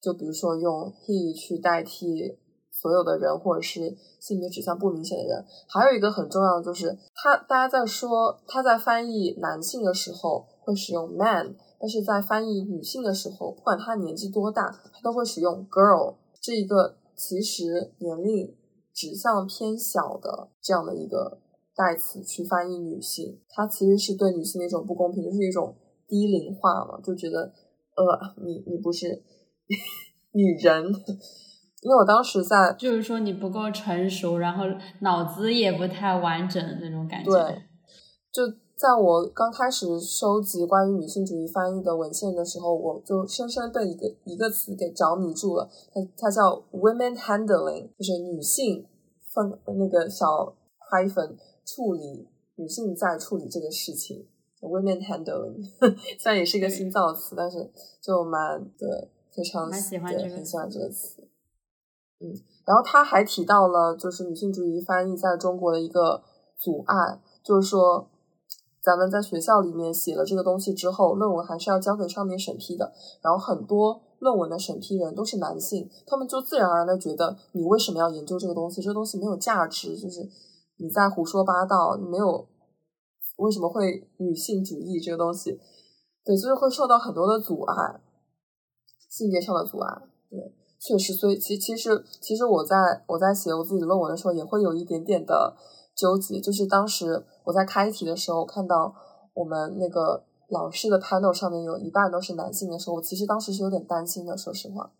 就比如说用 he 去代替所有的人，或者是性别指向不明显的人。还有一个很重要的就是，他大家在说他在翻译男性的时候会使用 man。但是在翻译女性的时候，不管她年纪多大，她都会使用 girl 这一个其实年龄指向偏小的这样的一个代词去翻译女性，它其实是对女性的一种不公平，就是一种低龄化嘛，就觉得呃，你你不是女人，因为我当时在就是说你不够成熟，然后脑子也不太完整那种感觉，对，就。在我刚开始收集关于女性主义翻译的文献的时候，我就深深被一个一个词给着迷住了。它它叫 women handling，就是女性分那个小 hyphen 处理女性在处理这个事情。women handling 虽然也是一个新造词，但是就蛮对，非常喜欢这个很喜欢这个词。嗯，然后他还提到了就是女性主义翻译在中国的一个阻碍。就是说，咱们在学校里面写了这个东西之后，论文还是要交给上面审批的。然后很多论文的审批人都是男性，他们就自然而然的觉得你为什么要研究这个东西？这个东西没有价值，就是你在胡说八道，没有为什么会女性主义这个东西？对，就是会受到很多的阻碍，性别上的阻碍。对，确实，所以其其实其实我在我在写我自己的论文的时候，也会有一点点的纠结。就是当时我在开题的时候，看到我们那个老师的 panel 上面有一半都是男性的时候，我其实当时是有点担心的。说实话，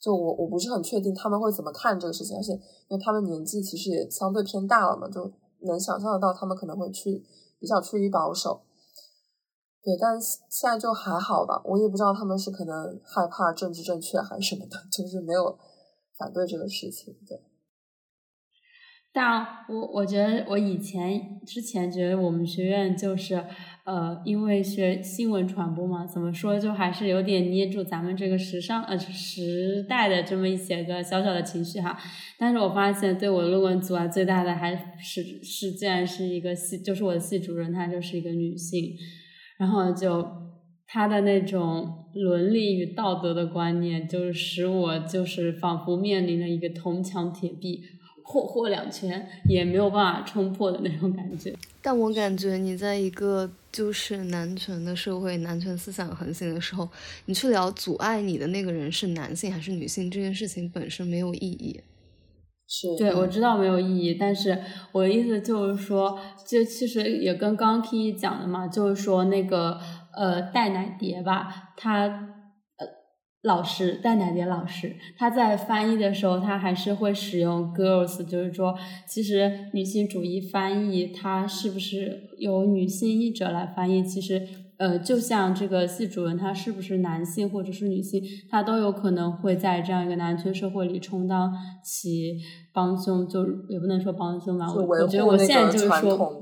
就我我不是很确定他们会怎么看这个事情，而且因为他们年纪其实也相对偏大了嘛，就能想象得到他们可能会去比较趋于保守。对，但现在就还好吧。我也不知道他们是可能害怕政治正确还是什么的，就是没有反对这个事情。对，但我我觉得我以前之前觉得我们学院就是呃，因为学新闻传播嘛，怎么说就还是有点捏住咱们这个时尚呃时代的这么一些个小小的情绪哈。但是我发现对我论文阻碍最大的还是是，竟然是一个系，就是我的系主任，她就是一个女性。然后就他的那种伦理与道德的观念，就是使我就是仿佛面临了一个铜墙铁壁，霍霍两拳也没有办法冲破的那种感觉。但我感觉你在一个就是男权的社会，男权思想横行的时候，你去聊阻碍你的那个人是男性还是女性这件事情本身没有意义。是对，我知道没有意义，但是我的意思就是说，就其实也跟刚 K 讲的嘛，就是说那个呃带奶碟吧，他呃老师戴乃蝶老师，他在翻译的时候，他还是会使用 girls，就是说，其实女性主义翻译，它是不是由女性译者来翻译，其实。呃，就像这个系主任，他是不是男性或者是女性，他都有可能会在这样一个男权社会里充当其帮凶，就也不能说帮凶吧。我我觉得我现在就是说，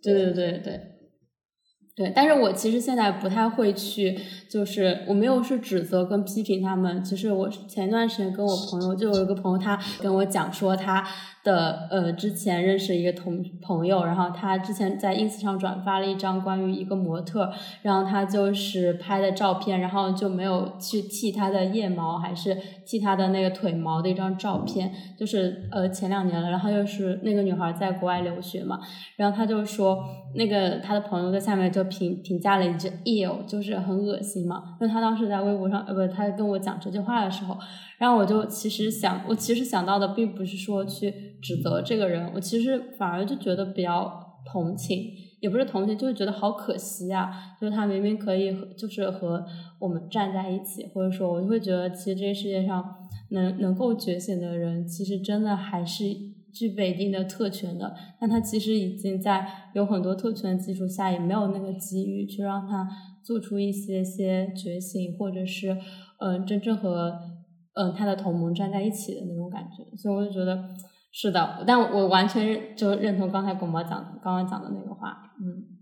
对对对对。对，但是我其实现在不太会去，就是我没有是指责跟批评他们。其实我前一段时间跟我朋友，就有一个朋友，他跟我讲说他的呃之前认识一个同朋友，然后他之前在 ins 上转发了一张关于一个模特，然后他就是拍的照片，然后就没有去剃他的腋毛，还是剃他的那个腿毛的一张照片，就是呃前两年了，然后又是那个女孩在国外留学嘛，然后他就说那个他的朋友在下面就。评评价了一句 “ill”，就是很恶心嘛。因为他当时在微博上，呃，不，他跟我讲这句话的时候，然后我就其实想，我其实想到的并不是说去指责这个人，我其实反而就觉得比较同情，也不是同情，就是觉得好可惜啊。就是他明明可以，就是和我们站在一起，或者说，我就会觉得，其实这个世界上能能够觉醒的人，其实真的还是。具备一定的特权的，但他其实已经在有很多特权的基础下，也没有那个机遇去让他做出一些些觉醒，或者是嗯，真正和嗯他的同盟站在一起的那种感觉。所以我就觉得是的，但我完全认就认同刚才巩毛讲刚刚讲的那个话，嗯。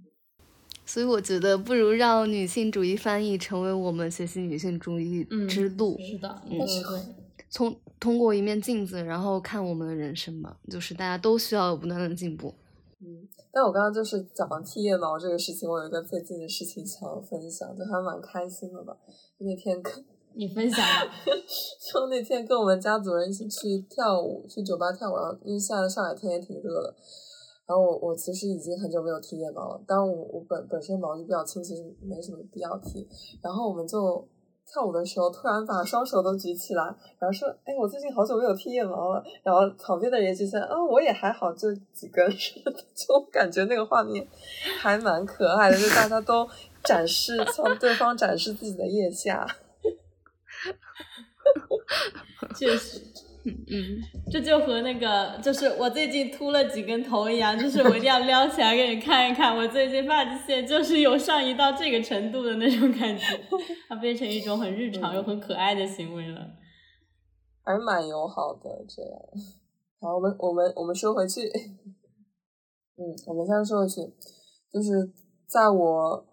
所以我觉得不如让女性主义翻译成为我们学习女性主义之路。是的，对对对。从通过一面镜子，然后看我们的人生嘛，就是大家都需要不断的进步。嗯，但我刚刚就是讲到剃腋毛这个事情，我有一个最近的事情想要分享，就还蛮开心的吧。那天跟你分享了，就那天跟我们家族人一起去跳舞，去酒吧跳舞，然后因为现在上海天也挺热的，然后我我其实已经很久没有剃腋毛了，但我我本本身毛就比较轻，其实没什么必要剃，然后我们就。跳舞的时候，突然把双手都举起来，然后说：“哎，我最近好久没有剃腋毛了。”然后旁边的人就说：“嗯，我也还好，就几根。”就感觉那个画面还蛮可爱的，就大家都展示向对方展示自己的腋下。确实。嗯，这就和那个，就是我最近秃了几根头一样，就是我一定要撩起来给你看一看，我最近发际线就是有上移到这个程度的那种感觉，它变成一种很日常又很可爱的行为了，还蛮友好的这样。好，我们我们我们说回去，嗯，我们现在说回去，就是在我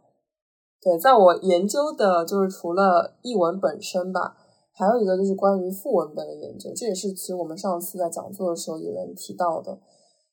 对，在我研究的，就是除了译文本身吧。还有一个就是关于副文本的研究，这也是其实我们上次在讲座的时候有人提到的，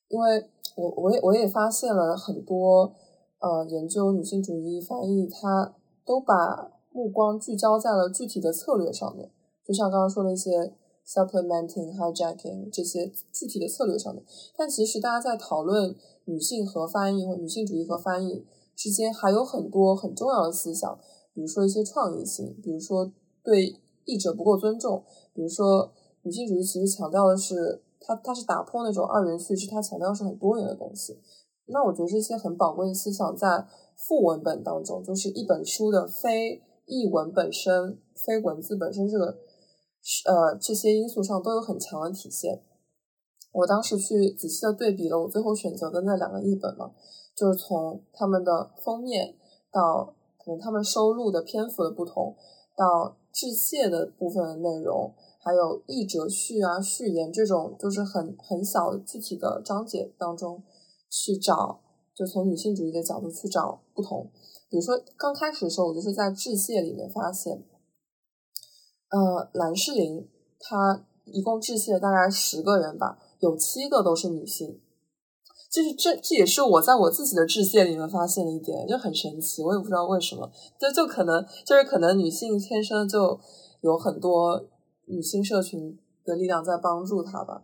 因为我我也我也发现了很多呃研究女性主义翻译，它都把目光聚焦在了具体的策略上面，就像刚刚说的一些 supplementing、hijacking 这些具体的策略上面。但其实大家在讨论女性和翻译或女性主义和翻译之间，还有很多很重要的思想，比如说一些创意性，比如说对译者不够尊重，比如说女性主义其实强调的是。它它是打破那种二元叙事，它强调是很多元的东西。那我觉得这些很宝贵的思想在副文本当中，就是一本书的非译文本身、非文字本身这个呃这些因素上都有很强的体现。我当时去仔细的对比了我最后选择的那两个译本嘛，就是从他们的封面到可能他们收录的篇幅的不同，到致谢的部分的内容。还有译者序啊、序言这种，就是很很小具体的章节当中去找，就从女性主义的角度去找不同。比如说刚开始的时候，我就是在致谢里面发现，呃，兰士林他一共致谢大概十个人吧，有七个都是女性，就是这这也是我在我自己的致谢里面发现的一点，就很神奇，我也不知道为什么，就就可能就是可能女性天生就有很多。女性社群的力量在帮助她吧，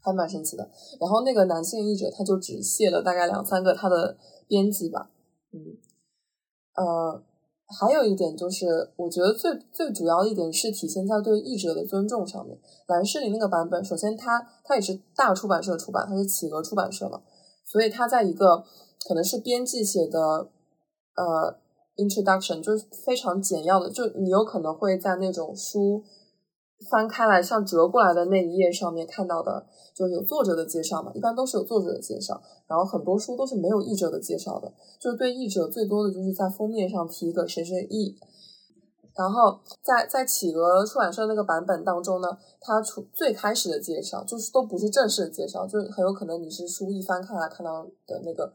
还蛮神奇的。然后那个男性译者他就只谢了大概两三个他的编辑吧，嗯，呃，还有一点就是，我觉得最最主要的一点是体现在对译者的尊重上面。蓝士林那个版本，首先它它也是大出版社出版，它是企鹅出版社嘛，所以它在一个可能是编辑写的，呃。Introduction 就是非常简要的，就你有可能会在那种书翻开来像折过来的那一页上面看到的，就有作者的介绍嘛，一般都是有作者的介绍，然后很多书都是没有译者的介绍的，就是对译者最多的就是在封面上提一个谁谁译，然后在在企鹅出版社那个版本当中呢，它出最开始的介绍就是都不是正式的介绍，就很有可能你是书一翻开来看到的那个。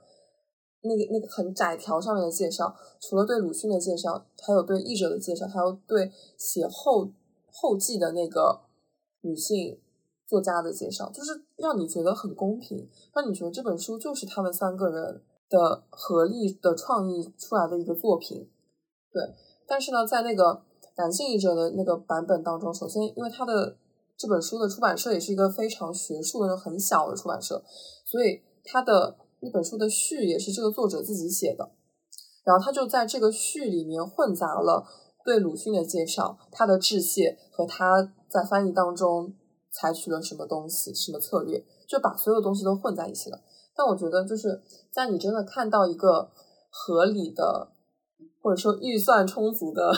那个那个很窄条上面的介绍，除了对鲁迅的介绍，还有对译者的介绍，还有对写后后记的那个女性作家的介绍，就是让你觉得很公平，让你觉得这本书就是他们三个人的合力的创意出来的一个作品。对，但是呢，在那个男性译者的那个版本当中，首先因为他的这本书的出版社也是一个非常学术的很小的出版社，所以他的。那本书的序也是这个作者自己写的，然后他就在这个序里面混杂了对鲁迅的介绍、他的致谢和他在翻译当中采取了什么东西、什么策略，就把所有东西都混在一起了。但我觉得就是在你真的看到一个合理的或者说预算充足的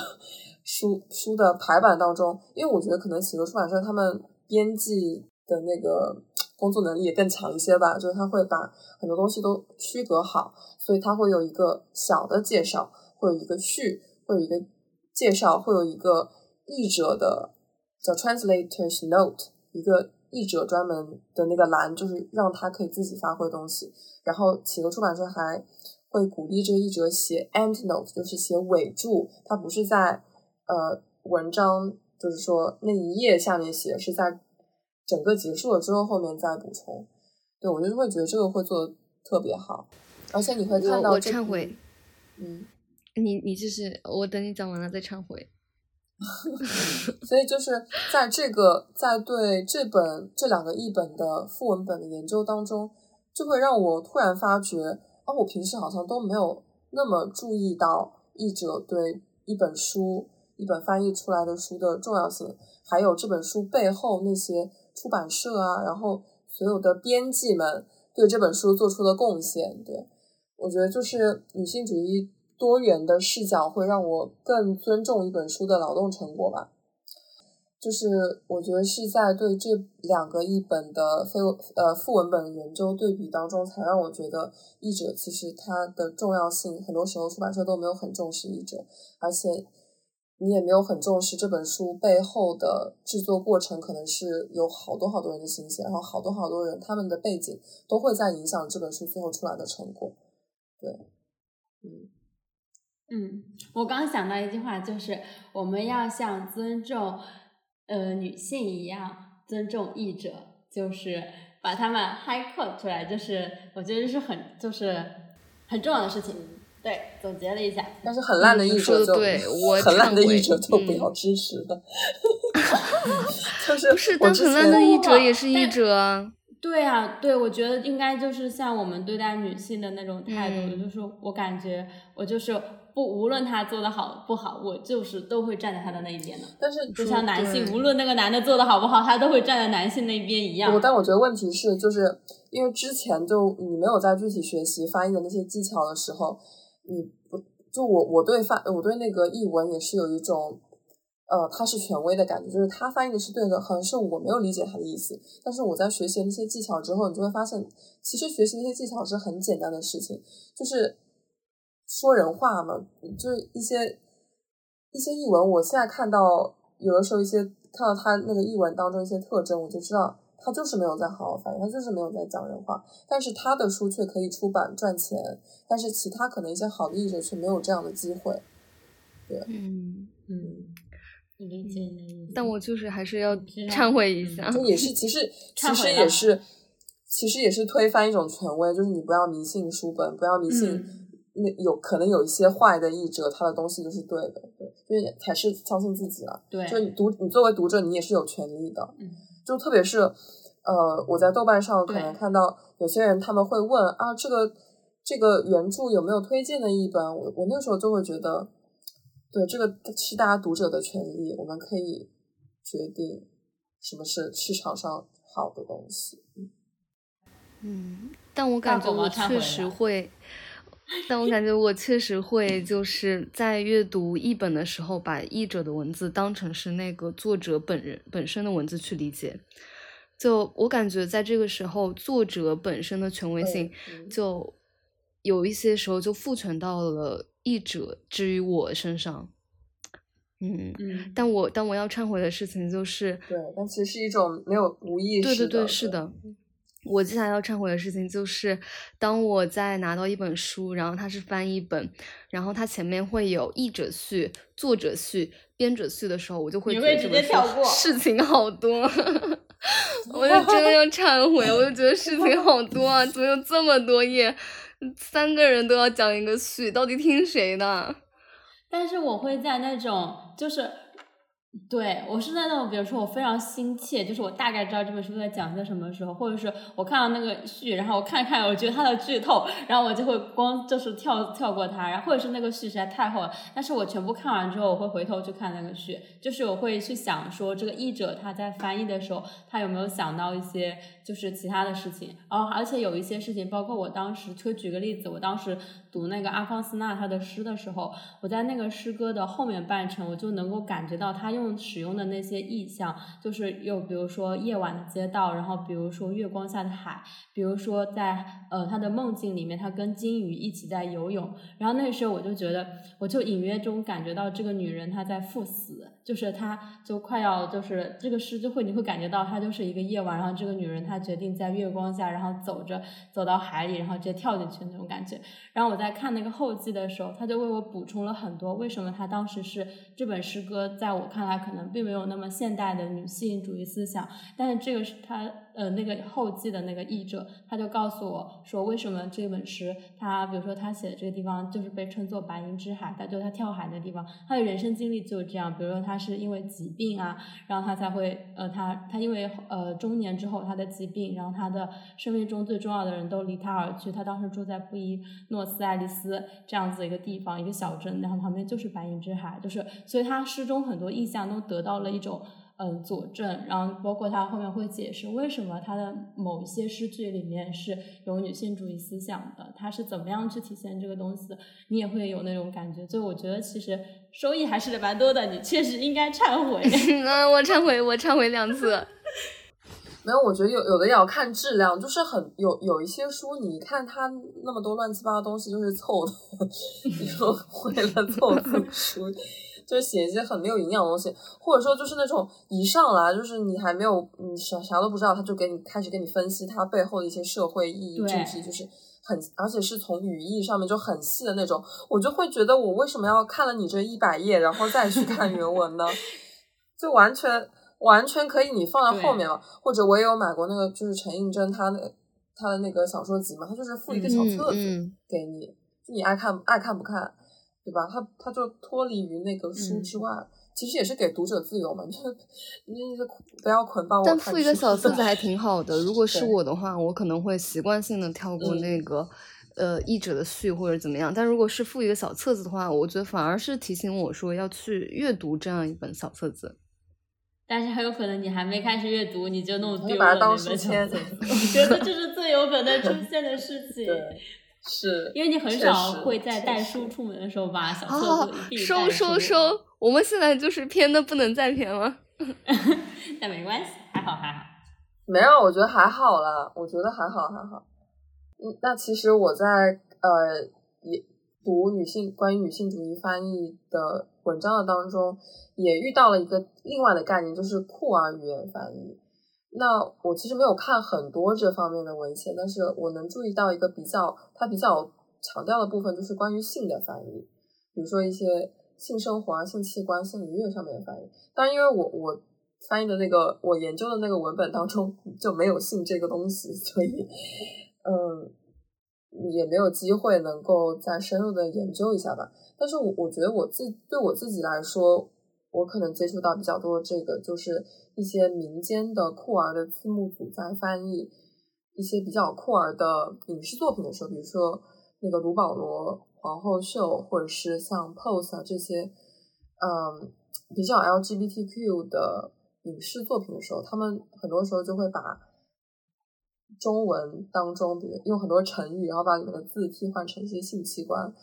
书书的排版当中，因为我觉得可能企鹅出版社他们编辑的那个。工作能力也更强一些吧，就是他会把很多东西都区隔好，所以他会有一个小的介绍，会有一个序，会有一个介绍，会有一个译者的叫 translator's note，一个译者专门的那个栏，就是让他可以自己发挥东西。然后企鹅出版社还会鼓励这个译者写 end note，就是写尾注，他不是在呃文章，就是说那一页下面写，是在。整个结束了之后，后面再补充。对我就是会觉得这个会做的特别好，而且你会看到。我忏悔。嗯，你你就是我等你讲完了再忏悔。所以就是在这个在对这本这两个译本的副文本的研究当中，就会让我突然发觉，哦，我平时好像都没有那么注意到译者对一本书、一本翻译出来的书的重要性，还有这本书背后那些。出版社啊，然后所有的编辑们对这本书做出的贡献，对我觉得就是女性主义多元的视角会让我更尊重一本书的劳动成果吧。就是我觉得是在对这两个译本的非呃副文本的研究对比当中，才让我觉得译者其实它的重要性，很多时候出版社都没有很重视译者，而且。你也没有很重视这本书背后的制作过程，可能是有好多好多人的心血，然后好多好多人他们的背景都会在影响这本书最后出来的成果。对，嗯嗯，我刚想到一句话，就是我们要像尊重呃女性一样尊重译者，就是把他们 high quote 出来，就是我觉得这是很就是很重要的事情。对，总结了一下。但是很烂的译者就对我很烂的译者就嗯不要支持的。就是不是，但很烂的译者也是译者啊。对啊，对，我觉得应该就是像我们对待女性的那种态度，嗯就是我感觉我就是不，无论他做的好不好，我就是都会站在他的那一边的。但是就像男性，无论那个男的做的好不好，他都会站在男性那边一样我。但我觉得问题是，就是因为之前就你没有在具体学习翻译的那些技巧的时候，你不就我我对翻我对那个译文也是有一种。呃，他是权威的感觉，就是他翻译的是对的，好像是我没有理解他的意思。但是我在学习那些技巧之后，你就会发现，其实学习那些技巧是很简单的事情，就是说人话嘛，就是一些一些译文，我现在看到有的时候一些看到他那个译文当中一些特征，我就知道他就是没有在好好翻译，他就是没有在讲人话。但是他的书却可以出版赚钱，但是其他可能一些好的译者却没有这样的机会。对嗯，嗯。但我就是还是要忏悔一下。就也是其实其实也是其实也是推翻一种权威，就是你不要迷信书本，不要迷信。嗯那有可能有一些坏的译者，他的东西就是对的，对，就是还是相信自己了。对，就你读，你作为读者，你也是有权利的。嗯就特别是，呃，我在豆瓣上可能看到有些人他们会问啊，这个这个原著有没有推荐的译本？我我那时候就会觉得，对，这个是大家读者的权利，我们可以决定什么是市场上好的东西。嗯，但我感觉我确实会，但我感觉我确实会，就是在阅读译本的时候，把译者的文字当成是那个作者本人本身的文字去理解。就我感觉，在这个时候，作者本身的权威性嗯就有一些时候就赋权到了译者之于我身上。嗯，嗯，但我但我要忏悔的事情就是，对，但其实是一种没有无意识的。对对对，是的。我接下来要忏悔的事情就是，当我在拿到一本书，然后它是翻译本，然后它前面会有译者序、作者序、编者序的时候，我就会觉得事情好多，我就真的要忏悔，我就觉得事情好多啊，怎么有这么多页？三个人都要讲一个序，到底听谁的？但是我会在那种就是。对，我是在那种，比如说我非常心切，就是我大概知道这本书在讲些什么时候，或者是我看到那个序，然后我看看，我觉得它的剧透，然后我就会光就是跳跳过它，然后或者是那个序实在太厚了，但是我全部看完之后，我会回头去看那个序，就是我会去想说这个译者他在翻译的时候，他有没有想到一些就是其他的事情，然后而且有一些事情，包括我当时就举个例子，我当时读那个阿方斯纳他的诗的时候，我在那个诗歌的后面半程，我就能够感觉到他用使用的那些意象，就是又比如说夜晚的街道，然后比如说月光下的海，比如说在呃他的梦境里面，他跟金鱼一起在游泳，然后那时候我就觉得，我就隐约中感觉到这个女人她在赴死，就是她就快要就是这个诗就会你会感觉到她就是一个夜晚，然后这个女人她决定在月光下，然后走着走到海里，然后直接跳进去那种感觉。然后我在看那个后记的时候，他就为我补充了很多为什么他当时是这本诗歌，在我看来可并没有那么现代的女性主义思想，但是这个是他呃那个后记的那个译者，他就告诉我说为什么这本诗他比如说他写的这个地方就是被称作白银之海，他就他跳海的地方，他的人生经历就是这样，比如说他是因为疾病啊，然后他才会呃他他因为呃中年之后他的疾病，然后他的生命中最重要的人都离他而去，他当时住在布宜诺斯艾利斯这样子一个地方一个小镇，然后旁边就是白银之海，就是所以他诗中很多意象都得到了一种。嗯，佐证，然后包括他后面会解释为什么他的某一些诗句里面是有女性主义思想的，他是怎么样去体现这个东西的，你也会有那种感觉。就我觉得其实收益还是蛮多的，你确实应该忏悔。嗯，我忏悔，我忏悔两次。没有，我觉得有有的也要看质量，就是很有有一些书，你看它那么多乱七八糟东西，就是凑的，你说为了凑字书，就是写一些很没有营养的东西，或者说就是那种一上来就是你还没有你啥啥都不知道，他就给你开始给你分析它背后的一些社会意义、对政治，就是很而且是从语义上面就很细的那种，我就会觉得我为什么要看了你这一百页，然后再去看原文呢？就完全。完全可以你放在后面了。或者我也有买过那个，就是陈映真他那他的那个小说集嘛，他就是附一个小册子给你，就你爱看爱看不看，对吧？他他就脱离于那个书之外。其实也是给读者自由嘛，就你不要捆绑我。但附一个小 册子还挺好的。如果是我的话，我可能会习惯性的跳过那个呃译者的序或者怎么样。但如果是附一个小册子的话，我觉得反而是提醒我说要去阅读这样一本小册子。但是很有可能你还没开始阅读，你就弄丢了那本小册子。我觉得这是最有可能出现的事情。是，因为你很少会在带书出门的时候把小册子一收收收，我们现在就是偏的不能再偏了。但没关系，还好还好。没有，我觉得还好啦，我觉得还好还好。嗯，那其实我在呃也读女性关于女性主义翻译的文章的当中，也遇到了一个另外的概念，就是酷儿语言翻译。那我其实没有看很多这方面的文献，但是我能注意到一个比较，它比较强调的部分就是关于性的翻译，比如说一些性生活啊、性器官、性愉悦上面的翻译。但因为我我翻译的那个我研究的那个文本当中就没有性这个东西，所以嗯也没有机会能够再深入的研究一下吧。但是我我觉得我自对我自己来说，我可能接触到比较多这个就是。一些民间的酷儿的字幕组在翻译一些比较酷儿的影视作品的时候，比如说那个卢保罗皇后秀，或者是像 Pose 啊这些，嗯，比较 LGBTQ 的影视作品的时候，他们很多时候就会把中文当中，比如用很多成语，然后把里面的字替换成一些性器官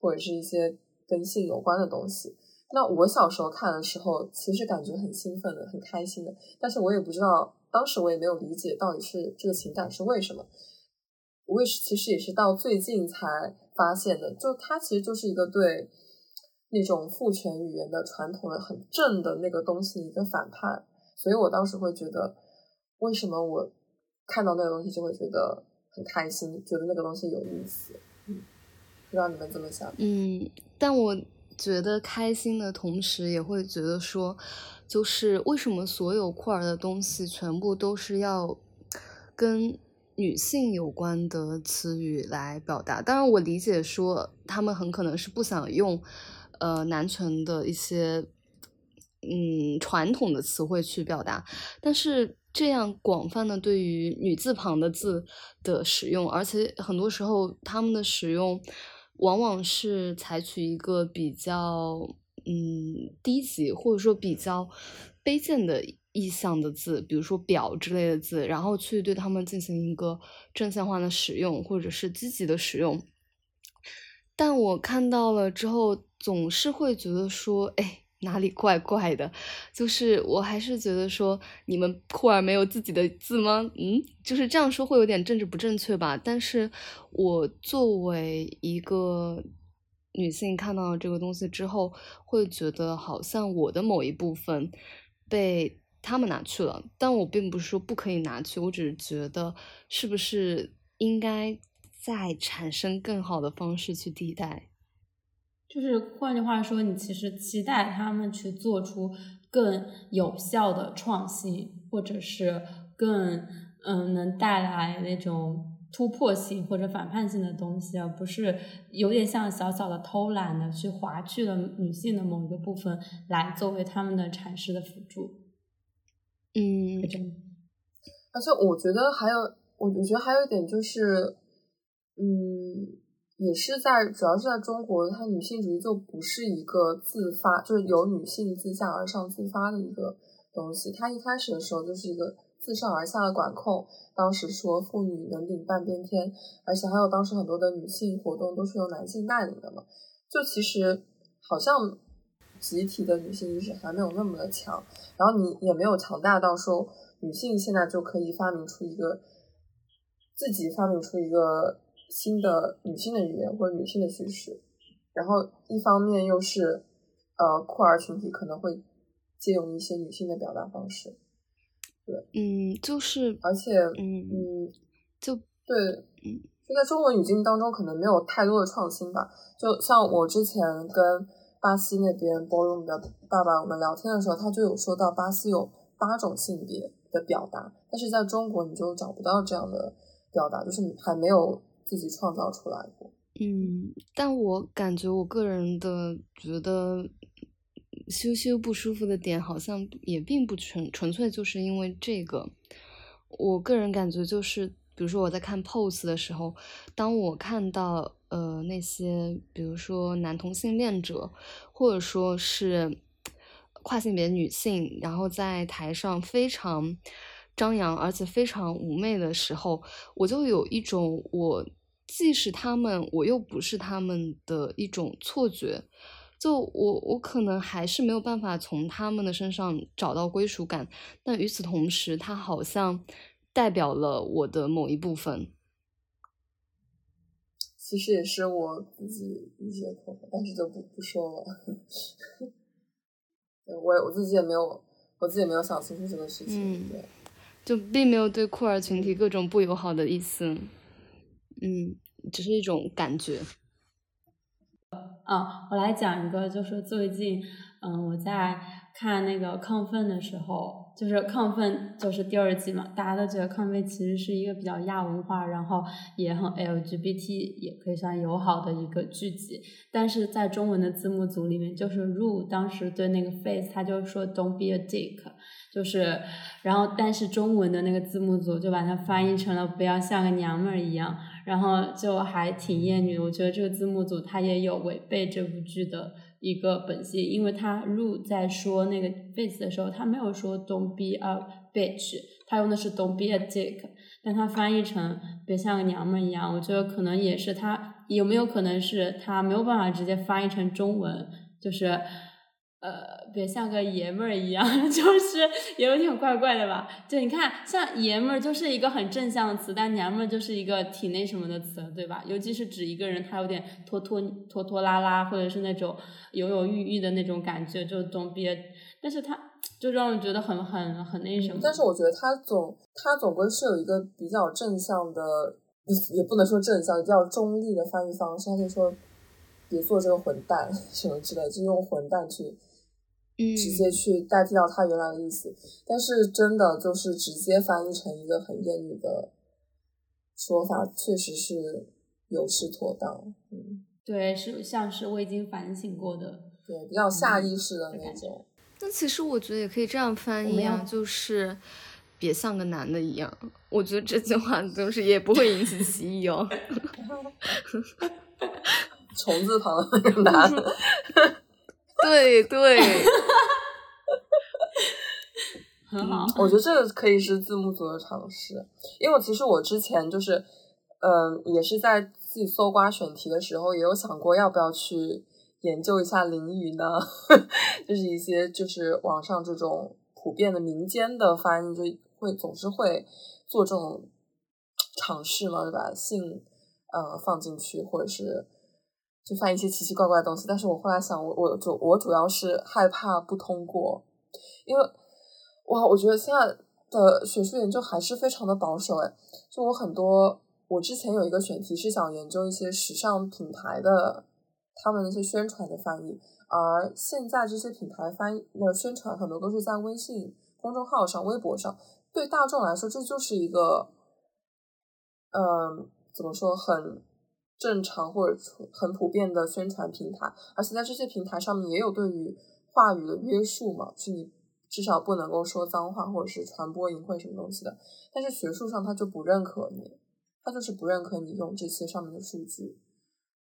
或者是一些跟性有关的东西。那我小时候看的时候，其实感觉很兴奋的，很开心的。但是我也不知道，当时我也没有理解到底是这个情感是为什么。我也是，其实也是到最近才发现的。就它其实就是一个对那种父权语言的传统的很正的那个东西的一个反叛。所以我当时会觉得，为什么我看到那个东西就会觉得很开心，觉得那个东西有意思。嗯，不知道你们怎么想？嗯，但我。觉得开心的同时，也会觉得说，就是为什么所有酷儿的东西全部都是要跟女性有关的词语来表达？当然，我理解说他们很可能是不想用呃男权的一些嗯传统的词汇去表达，但是这样广泛的对于女字旁的字的使用，而且很多时候他们的使用。往往是采取一个比较嗯低级或者说比较卑贱的意象的字，比如说“表”之类的字，然后去对他们进行一个正向化的使用，或者是积极的使用。但我看到了之后，总是会觉得说，哎。哪里怪怪的？就是我还是觉得说，你们酷儿没有自己的字吗？嗯，就是这样说会有点政治不正确吧。但是我作为一个女性，看到这个东西之后，会觉得好像我的某一部分被他们拿去了。但我并不是说不可以拿去，我只是觉得是不是应该再产生更好的方式去替代。就是换句话说，你其实期待他们去做出更有效的创新，或者是更嗯能带来那种突破性或者反叛性的东西，而不是有点像小小的偷懒的去划去了女性的某一个部分来作为他们的阐释的辅助。嗯，而且我觉得还有，我我觉得还有一点就是，嗯。也是在，主要是在中国，它女性主义就不是一个自发，就是由女性自下而上自发的一个东西。它一开始的时候就是一个自上而下的管控。当时说妇女能顶半边天，而且还有当时很多的女性活动都是由男性带领的嘛。就其实好像集体的女性意识还没有那么的强，然后你也没有强大到说女性现在就可以发明出一个自己发明出一个。新的女性的语言或者女性的叙事，然后一方面又是呃酷儿群体可能会借用一些女性的表达方式，对，嗯，就是而且嗯嗯，就对，嗯，就在中文语境当中可能没有太多的创新吧。就像我之前跟巴西那边 Ballroom 的爸爸我们聊天的时候，他就有说到巴西有八种性别的表达，但是在中国你就找不到这样的表达，就是还没有自己创造出来过。嗯，但我感觉我个人的觉得羞羞不舒服的点，好像也并不纯纯粹就是因为这个。我个人感觉就是，比如说我在看 pose 的时候，当我看到呃那些，比如说男同性恋者，或者说是跨性别女性，然后在台上非常张扬而且非常妩媚的时候，我就有一种我。既是他们，我又不是他们的一种错觉，就我我可能还是没有办法从他们的身上找到归属感，但与此同时，他好像代表了我的某一部分。其实也是我自己一些困惑，但是就不不说了。我我自己也没有，我自己也没有想清楚这个事情。嗯，就并没有对酷儿群体各种不友好的意思。嗯，只是一种感觉。啊，我来讲一个，就是最近，嗯，我在看那个亢奋的时候，就是亢奋就是第二季嘛，大家都觉得亢奋其实是一个比较亚文化，然后也很 LGBT，也可以算友好的一个剧集。但是在中文的字幕组里面，就是 Ru 当时对那个 Face，他就说 Don't be a dick。就是，然后但是中文的那个字幕组就把它翻译成了不要像个娘们儿一样，然后就还挺厌女。我觉得这个字幕组他也有违背这部剧的一个本性，因为他入在说那个 face 的时候，他没有说 don't be a bitch，他用的是 don't be a dick，但他翻译成别像个娘们一样，我觉得可能也是他有没有可能是他没有办法直接翻译成中文，就是。对，像个爷们儿一样，就是也有点怪怪的吧？就你看，像爷们儿就是一个很正向的词，但娘们儿就是一个挺那什么的词，对吧？尤其是指一个人他有点拖拖拖拖拉拉，或者是那种犹犹豫豫的那种感觉，就总别，但是他就让人觉得很很很那什么。但是我觉得他总他总归是有一个比较正向的，也不能说正向，比较中立的翻译方式，他就说别做这个混蛋 什么之类，就用混蛋去。直接去代替掉他原来的意思，但是真的就是直接翻译成一个很厌女的说法，确实是有失妥当。嗯，对，是像是未经反省过的，对，比较下意识的那种。那其实我觉得也可以这样翻译啊，就是别像个男的一样。我觉得这句话就是也不会引起歧义哦。虫字旁的那个男。对对，很好。我觉得这个可以是字幕组的尝试，因为其实我之前就是，嗯，也是在自己搜刮选题的时候，也有想过要不要去研究一下淋雨呢，就是一些就是网上这种普遍的民间的翻译，就会总是会做这种尝试嘛，对吧？性呃放进去，或者是。就翻一些奇奇怪怪的东西，但是我后来想，我我主我主要是害怕不通过，因为哇，我觉得现在的学术研究还是非常的保守哎。就我很多，我之前有一个选题是想研究一些时尚品牌的他们那些宣传的翻译，而现在这些品牌翻译那宣传很多都是在微信公众号上、微博上，对大众来说这就是一个，嗯，怎么说很。正常或者很普遍的宣传平台，而且在这些平台上面也有对于话语的约束嘛，是你至少不能够说脏话或者是传播淫秽什么东西的。但是学术上他就不认可你，他就是不认可你用这些上面的数据，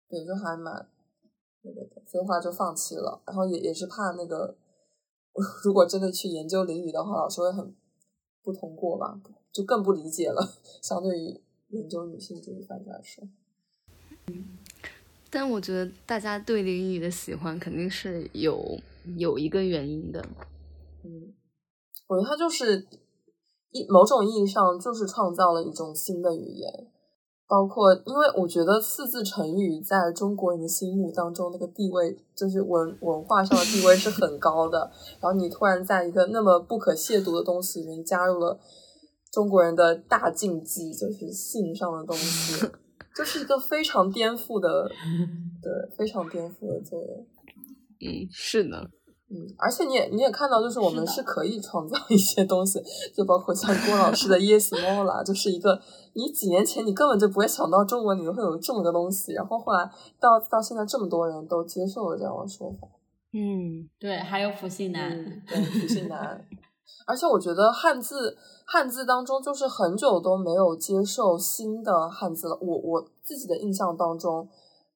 对，就还蛮那个的，所以后来就放弃了。然后也也是怕那个，如果真的去研究淋雨的话，老师会很不通过吧，就更不理解了。相对于研究女性主义翻译来说。但我觉得大家对林雨的喜欢肯定是有有一个原因的。嗯，我觉得它就是一某种意义上就是创造了一种新的语言，包括因为我觉得四字成语在中国人的心目当中那个地位，就是文文化上的地位是很高的。然后你突然在一个那么不可亵渎的东西里面加入了中国人的大禁忌，就是性上的东西。这是一个非常颠覆的，对，非常颠覆的作用。嗯，是的。嗯，而且你也你也看到，就是我们是可以创造一些东西，就包括像郭老师的 Yes More 啦，就是一个你几年前你根本就不会想到中文里面会有这么个东西，然后后来到到现在这么多人都接受了这样的说法。嗯，对，还有普信男，对，普信男。而且我觉得汉字汉字当中，就是很久都没有接受新的汉字了。我我自己的印象当中，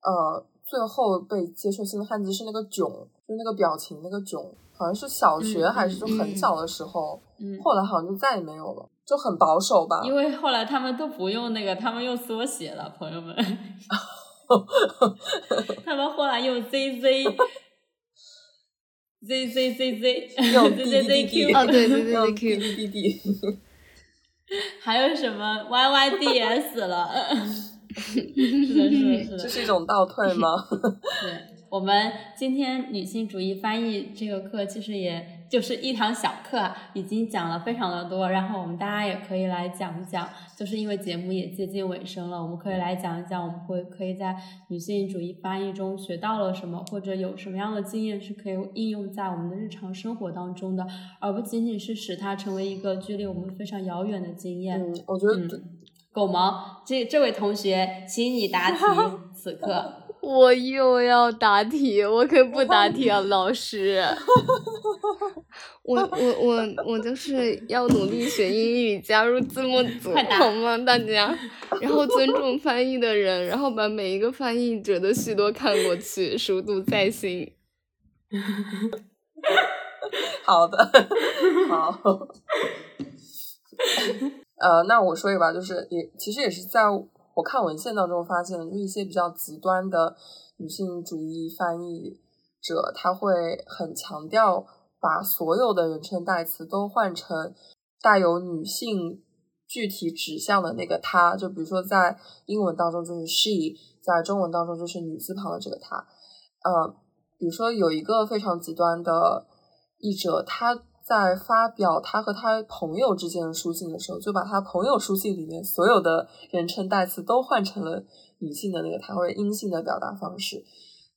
呃，最后被接受新的汉字是那个“囧”，就那个表情那个“囧”，好像是小学还是就很小的时候，后来好像就再也没有了，就很保守吧。因为后来他们都不用那个，他们用缩写了，朋友们，他们后来用 ZZ。Z Z Z Z，用 Z Z Z Q，哦对对对对 Q D D D，还有什么 Y Y D S 了？是的，是的，是的。这是一种倒退吗？对。我们今天女性主义翻译这个课，其实也就是一堂小课，已经讲了非常的多。然后我们大家也可以来讲一讲，就是因为节目也接近尾声了，我们可以来讲一讲，我们会可以在女性主义翻译中学到了什么，或者有什么样的经验是可以应用在我们的日常生活当中的，而不仅仅是使它成为一个距离我们非常遥远的经验。嗯，我觉得狗毛，这这位同学，请你答题，此刻。我又要答题，我可不答题啊，老师。我我我我就是要努力学英语，加入字幕组，好吗，大家？然后尊重翻译的人，然后把每一个翻译者的序都看过去，熟读在心。好的，好。呃，那我说一个吧，就是也其实也是在。我看文献当中发现，就一些比较极端的女性主义翻译者，他会很强调把所有的人称代词都换成带有女性具体指向的那个她，就比如说在英文当中就是 she，在中文当中就是女字旁的这个她。呃，比如说有一个非常极端的译者，他。在发表他和他朋友之间的书信的时候，就把他朋友书信里面所有的人称代词都换成了女性的那个他或者阴性的表达方式，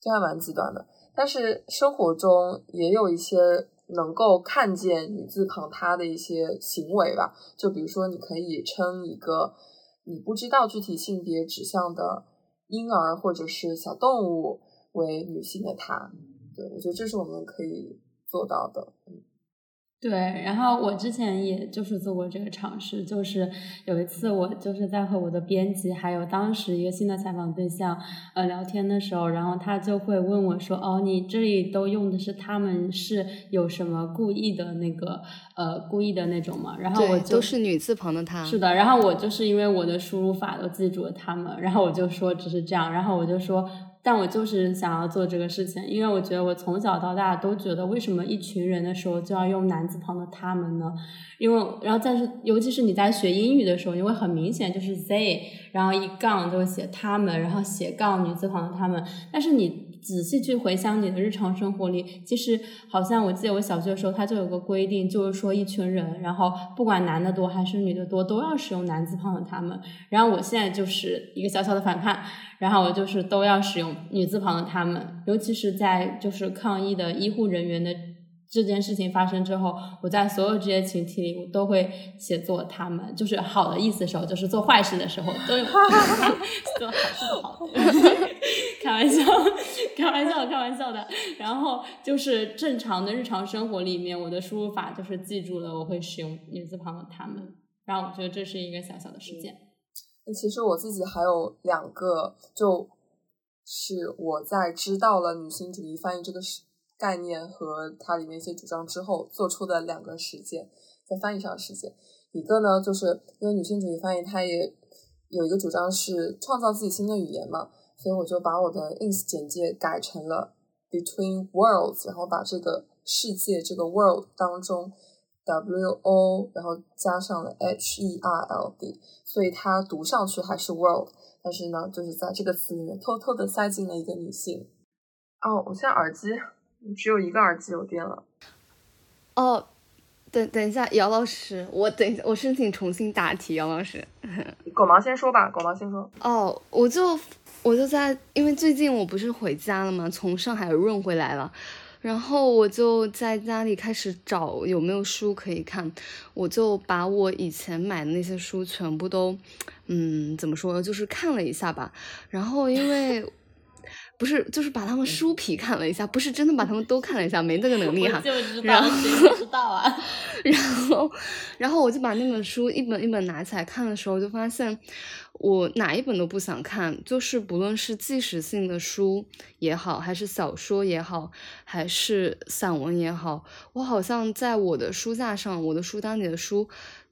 就还蛮极端的。但是生活中也有一些能够看见女字旁他的一些行为吧，就比如说你可以称一个你不知道具体性别指向的婴儿或者是小动物为女性的她。对我觉得这是我们可以做到的，嗯。对，然后我之前也就是做过这个尝试，就是有一次我就是在和我的编辑还有当时一个新的采访对象呃聊天的时候，然后他就会问我说：“哦，你这里都用的是他们是有什么故意的那个呃故意的那种吗？”然后我都是女字旁的他。是的，然后我就是因为我的输入法都记住了他们，然后我就说只是这样，然后我就说。但我就是想要做这个事情，因为我觉得我从小到大都觉得，为什么一群人的时候就要用男字旁的他们呢？因为，然后但是，尤其是你在学英语的时候，你会很明显就是 they，然后一杠就写他们，然后斜杠女字旁的他们。但是你仔细去回想你的日常生活里，其实好像我记得我小学的时候，它就有个规定，就是说一群人，然后不管男的多还是女的多，都要使用男字旁的他们。然后我现在就是一个小小的反叛。然后我就是都要使用女字旁的他们，尤其是在就是抗疫的医护人员的这件事情发生之后，我在所有这些群体里，我都会写作他们，就是好的意思的时候，就是做坏事的时候都有 做好事不好，开玩笑，开玩笑，开玩笑的。然后就是正常的日常生活里面，我的输入法就是记住了我会使用女字旁的他们，然后我觉得这是一个小小的事件。那其实我自己还有两个，就是我在知道了女性主义翻译这个概念和它里面一些主张之后做出的两个实践，在翻译上的实践。一个呢，就是因为女性主义翻译它也有一个主张是创造自己新的语言嘛，所以我就把我的 ins 简介改成了 between worlds，然后把这个世界这个 world 当中。W O，然后加上了 H E R L D，所以它读上去还是 world，但是呢，就是在这个词里面偷偷的塞进了一个女性。哦，我现在耳机只有一个耳机有电了。哦，等等一下，姚老师，我等一下，我申请重新答题，姚老师。狗毛先说吧，狗毛先说。哦，我就我就在，因为最近我不是回家了吗？从上海润回来了。然后我就在家里开始找有没有书可以看，我就把我以前买的那些书全部都，嗯，怎么说呢，就是看了一下吧。然后因为不是，就是把他们书皮看了一下，不是真的把他们都看了一下，没那个能力哈。就知道，谁知道啊？然后，然后我就把那本书一本一本拿起来看的时候，就发现我哪一本都不想看，就是不论是纪实性的书也好，还是小说也好，还是散文也好，我好像在我的书架上，我的书单里的书，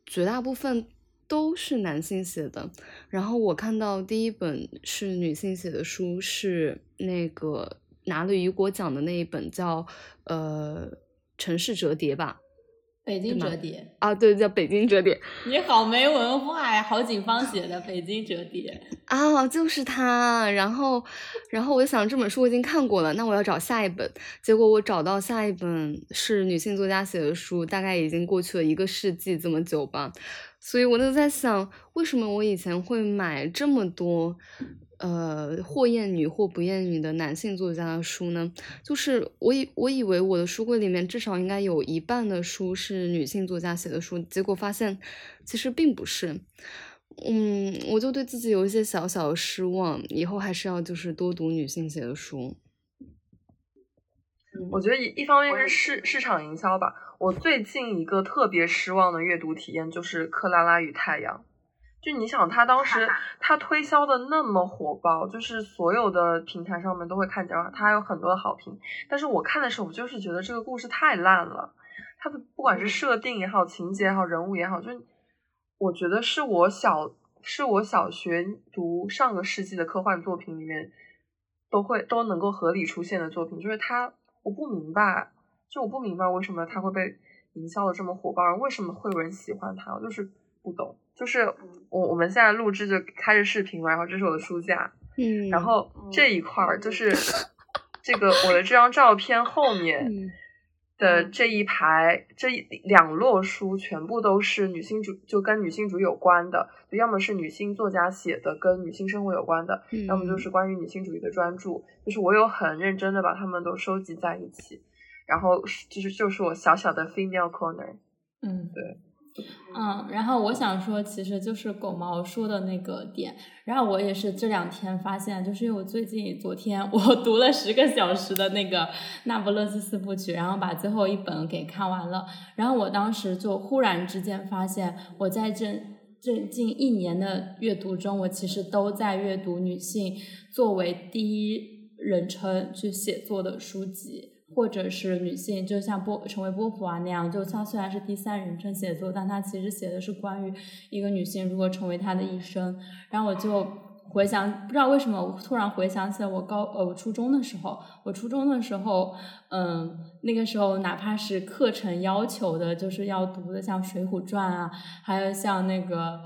绝大部分。都是男性写的，然后我看到第一本是女性写的书，是那个拿了雨果奖的那一本，叫呃《城市折叠》吧，北京折叠啊，对，叫北京折叠。你好没文化呀，郝景芳写的《北京折叠》啊，就是他。然后，然后我就想这本书我已经看过了，那我要找下一本。结果我找到下一本是女性作家写的书，大概已经过去了一个世纪这么久吧。所以我就在想，为什么我以前会买这么多，呃，或厌女或不厌女的男性作家的书呢？就是我以我以为我的书柜里面至少应该有一半的书是女性作家写的书，结果发现其实并不是。嗯，我就对自己有一些小小的失望，以后还是要就是多读女性写的书。我觉得一一方面是市市场营销吧。我最近一个特别失望的阅读体验就是《克拉拉与太阳》。就你想，他当时 他推销的那么火爆，就是所有的平台上面都会看见，他还有很多的好评。但是我看的时候，我就是觉得这个故事太烂了。他的不管是设定也好，情节也好，人物也好，就我觉得是我小是我小学读上个世纪的科幻作品里面都会都能够合理出现的作品。就是他，我不明白。就我不明白为什么他会被营销的这么火爆，为什么会有人喜欢他，我就是不懂。就是我我们现在录制就开着视频嘛，然后这是我的书架，嗯，然后这一块儿就是 这个我的这张照片后面。的这一排这两摞书全部都是女性主，就跟女性主义有关的，就要么是女性作家写的跟女性生活有关的，要么就是关于女性主义的专著。就是我有很认真的把它们都收集在一起，然后就是就是我小小的 female corner。嗯，对。嗯，然后我想说，其实就是狗毛说的那个点。然后我也是这两天发现，就是因为我最近昨天 我读了十个小时的那个《那不勒斯四部曲》，然后把最后一本给看完了。然后我当时就忽然之间发现，我在这这近一年的阅读中，我其实都在阅读女性作为第一人称去写作的书籍。或者是女性，就像波成为波普啊那样，就她虽然是第三人称写作，但她其实写的是关于一个女性如何成为她的一生。然后我就回想，不知道为什么，我突然回想起了我高呃我初中的时候，我初中的时候，嗯，那个时候哪怕是课程要求的，就是要读的像《水浒传》啊，还有像那个。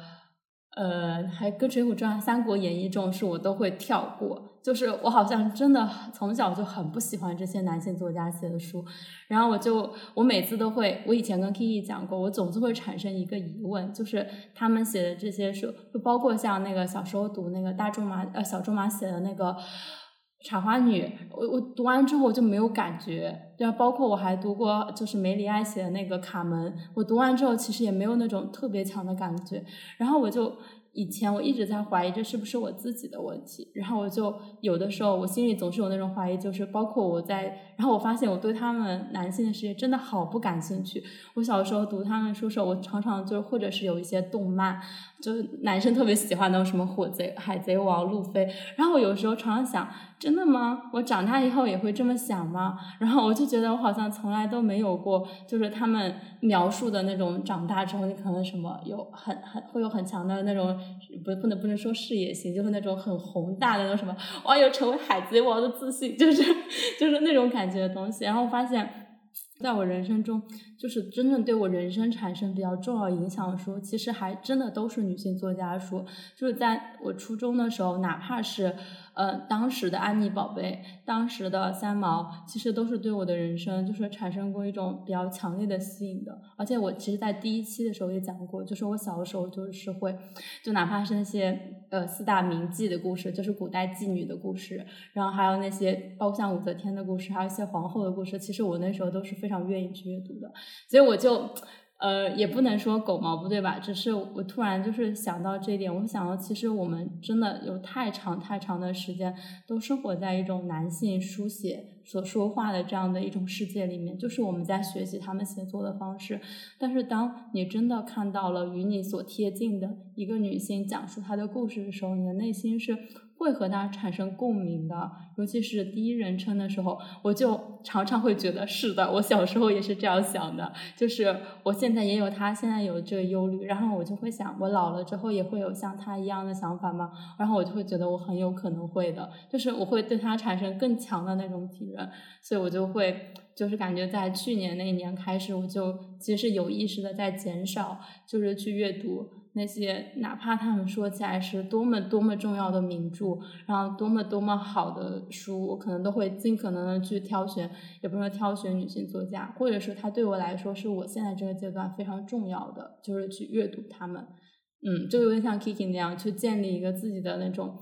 呃，还跟《水浒传》《三国演义》这种书我都会跳过，就是我好像真的从小就很不喜欢这些男性作家写的书，然后我就我每次都会，我以前跟 Kiki 讲过，我总是会产生一个疑问，就是他们写的这些书，就包括像那个小时候读那个大仲马呃小仲马写的那个。茶花女，我我读完之后就没有感觉，对啊，包括我还读过就是梅里埃写的那个卡门，我读完之后其实也没有那种特别强的感觉，然后我就。以前我一直在怀疑这是不是我自己的问题，然后我就有的时候我心里总是有那种怀疑，就是包括我在，然后我发现我对他们男性的世界真的好不感兴趣。我小时候读他们书时候，我常常就或者是有一些动漫，就是男生特别喜欢那种什么火贼、海贼王、路飞，然后我有时候常常想，真的吗？我长大以后也会这么想吗？然后我就觉得我好像从来都没有过，就是他们描述的那种长大之后你可能什么有很很会有很强的那种。不不能不能说事业心，就是那种很宏大的那种什么，我有成为海贼王的自信，就是 就是那种感觉的东西。然后发现，在我人生中，就是真正对我人生产生比较重要影响的书，其实还真的都是女性作家书。就是在我初中的时候，哪怕是呃，当时的安妮宝贝，当时的三毛，其实都是对我的人生就是产生过一种比较强烈的吸引的。而且我其实，在第一期的时候也讲过，就是我小的时候就是会，就哪怕是那些呃四大名妓的故事，就是古代妓女的故事，然后还有那些包括像武则天的故事，还有一些皇后的故事，其实我那时候都是非常愿意去阅读的。所以我就。呃，也不能说狗毛不对吧？只是我突然就是想到这一点，我想到其实我们真的有太长太长的时间都生活在一种男性书写所说话的这样的一种世界里面，就是我们在学习他们写作的方式。但是当你真的看到了与你所贴近的一个女性讲述她的故事的时候，你的内心是。会和他产生共鸣的，尤其是第一人称的时候，我就常常会觉得是的。我小时候也是这样想的，就是我现在也有他现在有这个忧虑，然后我就会想，我老了之后也会有像他一样的想法吗？然后我就会觉得我很有可能会的，就是我会对他产生更强的那种体认，所以我就会就是感觉在去年那一年开始，我就其实有意识的在减少，就是去阅读。那些哪怕他们说起来是多么多么重要的名著，然后多么多么好的书，我可能都会尽可能的去挑选，也不是说挑选女性作家，或者是他对我来说是我现在这个阶段非常重要的，就是去阅读他们。嗯，就有点像 Kiki 那样，去建立一个自己的那种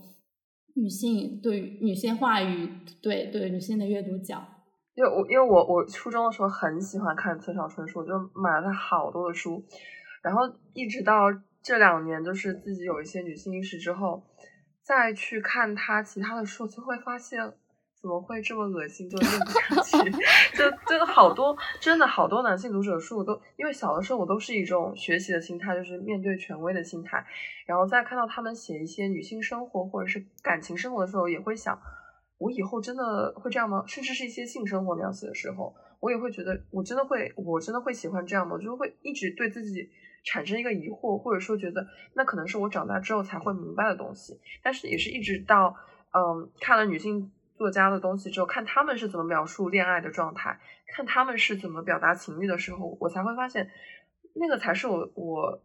女性对女性话语，对对女性的阅读角。因为我因为我我初中的时候很喜欢看村上春树，就买了他好多的书，然后一直到。这两年就是自己有一些女性意识之后，再去看他其他的书，就会发现怎么会这么恶心，就念不下去。就真的好多，真的好多男性读者书都，因为小的时候我都是一种学习的心态，就是面对权威的心态。然后再看到他们写一些女性生活或者是感情生活的时候，也会想，我以后真的会这样吗？甚至是一些性生活描写的时候，我也会觉得，我真的会，我真的会喜欢这样吗？就会一直对自己。产生一个疑惑，或者说觉得那可能是我长大之后才会明白的东西，但是也是一直到嗯看了女性作家的东西之后，看他们是怎么描述恋爱的状态，看他们是怎么表达情欲的时候，我才会发现那个才是我我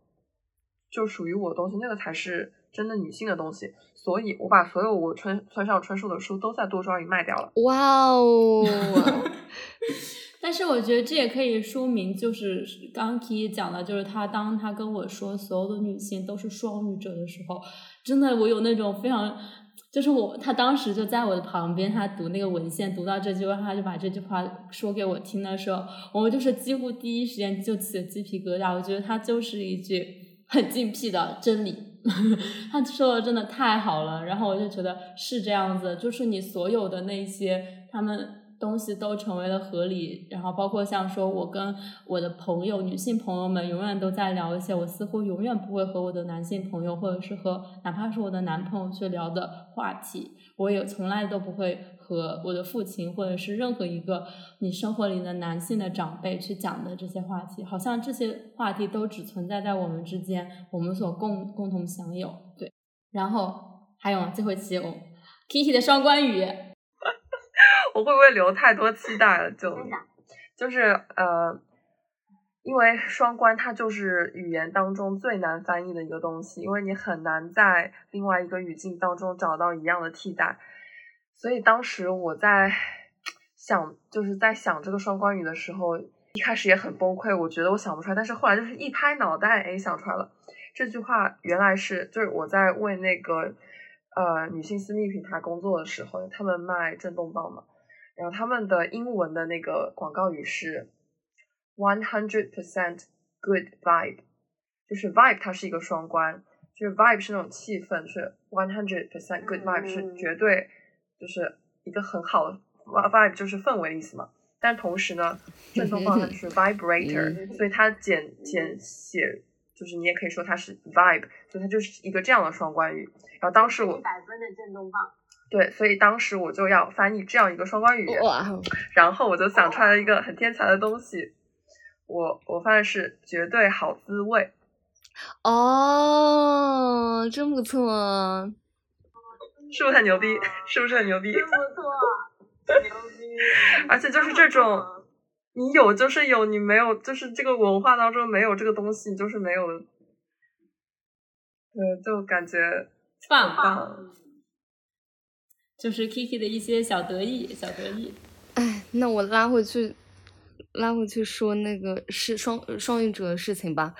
就属于我的东西，那个才是真的女性的东西。所以我把所有我村村上春树的书都在多抓鱼卖掉了。哇哦！但是我觉得这也可以说明，就是刚 K 讲的，就是他当他跟我说所有的女性都是双语者的时候，真的我有那种非常，就是我他当时就在我的旁边，他读那个文献，读到这句话，他就把这句话说给我听的时候，我们就是几乎第一时间就起了鸡皮疙瘩。我觉得他就是一句很精辟的真理，他说的真的太好了。然后我就觉得是这样子，就是你所有的那些他们。东西都成为了合理，然后包括像说，我跟我的朋友、女性朋友们永远都在聊一些我似乎永远不会和我的男性朋友，或者是和哪怕是我的男朋友去聊的话题。我也从来都不会和我的父亲，或者是任何一个你生活里的男性的长辈去讲的这些话题。好像这些话题都只存在在我们之间，我们所共共同享有。对，然后还有最后一期我 Kiki 的双关语。我会不会留太多期待了？就就是呃，因为双关它就是语言当中最难翻译的一个东西，因为你很难在另外一个语境当中找到一样的替代。所以当时我在想，就是在想这个双关语的时候，一开始也很崩溃，我觉得我想不出来。但是后来就是一拍脑袋，哎，想出来了。这句话原来是就是我在为那个呃女性私密品牌工作的时候，他们卖震动棒嘛。然后他们的英文的那个广告语是 one hundred percent good vibe，就是 vibe 它是一个双关，就是 vibe 是那种气氛，是 one hundred percent good vibe 是绝对就是一个很好的 vibe 就是氛围的意思嘛。但同时呢，振动棒它是 vibrator，所以它简简写就是你也可以说它是 vibe，所以它就是一个这样的双关语。然后当时我一百分的震动棒。对，所以当时我就要翻译这样一个双关语，然后我就想出来了一个很天才的东西，我我发现是绝对好滋味。哦，真不错，是不是很牛逼？是不是很牛逼？真不错，牛逼！而且就是这种，你有就是有，你没有就是这个文化当中没有这个东西，你就是没有。对，就感觉棒棒。就是 Kiki 的一些小得意，小得意。哎，那我拉回去，拉回去说那个是双双鱼者的事情吧。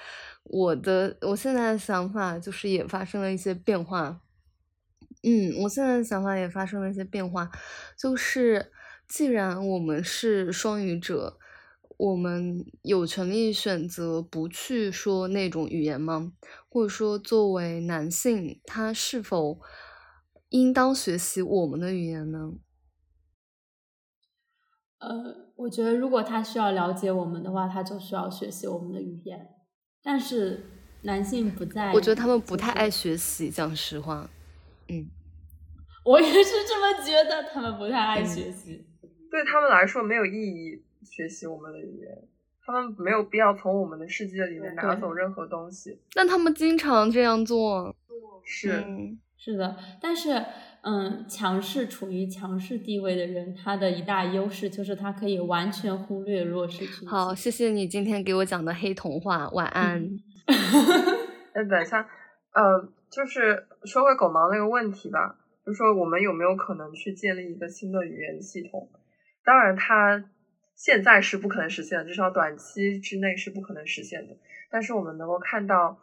我的我现在的想法就是也发生了一些变化。嗯，我现在的想法也发生了一些变化，就是既然我们是双语者，我们有权利选择不去说那种语言吗？或者说，作为男性，他是否应当学习我们的语言呢？呃，我觉得如果他需要了解我们的话，他就需要学习我们的语言。但是男性不在，我觉得他们不太爱学习，讲实话。嗯，我也是这么觉得，他们不太爱学习，对他们来说没有意义学习我们的语言，他们没有必要从我们的世界里面拿走任何东西。但他们经常这样做，是是的。但是，嗯，强势处于强势地位的人，他的一大优势就是他可以完全忽略弱势群体。好，谢谢你今天给我讲的黑童话，晚安。哎，等一下，呃。就是说回狗毛那个问题吧，就说我们有没有可能去建立一个新的语言系统？当然，它现在是不可能实现的，至少短期之内是不可能实现的。但是我们能够看到，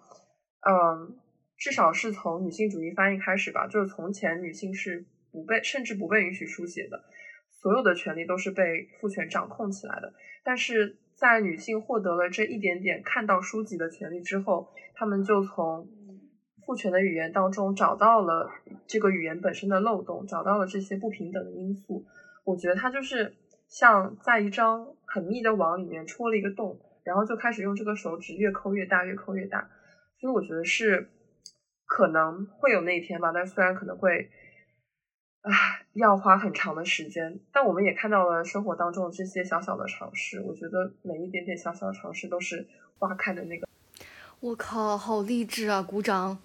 嗯，至少是从女性主义翻译开始吧，就是从前女性是不被甚至不被允许书写的，所有的权利都是被父权掌控起来的。但是在女性获得了这一点点看到书籍的权利之后，她们就从父权的语言当中找到了这个语言本身的漏洞，找到了这些不平等的因素。我觉得它就是像在一张很密的网里面戳了一个洞，然后就开始用这个手指越抠越大，越抠越大。所以我觉得是可能会有那一天吧，但虽然可能会啊要花很长的时间，但我们也看到了生活当中这些小小的尝试。我觉得每一点点小小的尝试都是花开的那个。我靠，好励志啊！鼓掌。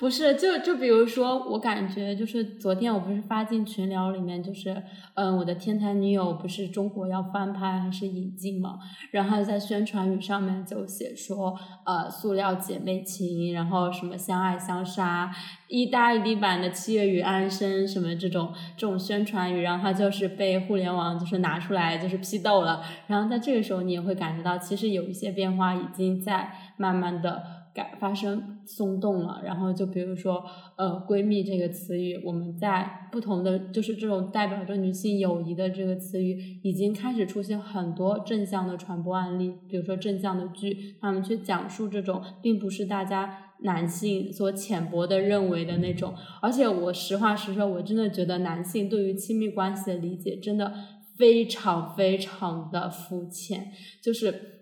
不是，就就比如说，我感觉就是昨天我不是发进群聊里面，就是嗯，我的天才女友不是中国要翻拍还是引进嘛？然后在宣传语上面就写说，呃，塑料姐妹情，然后什么相爱相杀，一大一版的七月与安生什么这种这种宣传语，然后它就是被互联网就是拿出来就是批斗了。然后在这个时候，你也会感觉到，其实有一些变化已经在慢慢的。改发生松动了，然后就比如说，呃，闺蜜这个词语，我们在不同的就是这种代表着女性友谊的这个词语，已经开始出现很多正向的传播案例，比如说正向的剧，他们去讲述这种，并不是大家男性所浅薄的认为的那种，而且我实话实说，我真的觉得男性对于亲密关系的理解真的非常非常的肤浅，就是。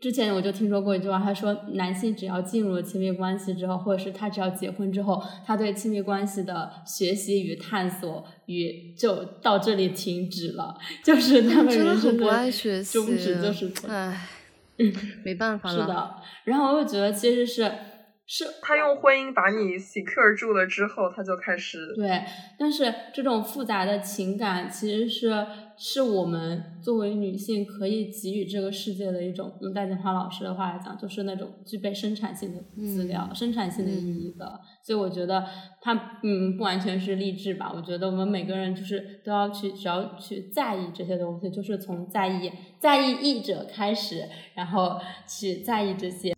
之前我就听说过一句话，他说男性只要进入了亲密关系之后，或者是他只要结婚之后，他对亲密关系的学习与探索与就到这里停止了，就是他们人生的终止就是，唉，没办法了。是的，然后我又觉得其实是。是他用婚姻把你 secure 住了之后，他就开始对。但是这种复杂的情感，其实是是我们作为女性可以给予这个世界的一种，用戴锦华老师的话来讲，就是那种具备生产性的资料、生产性的意义的。所以我觉得他嗯不完全是励志吧。我觉得我们每个人就是都要去，只要去在意这些东西，就是从在意在意译者开始，然后去在意这些。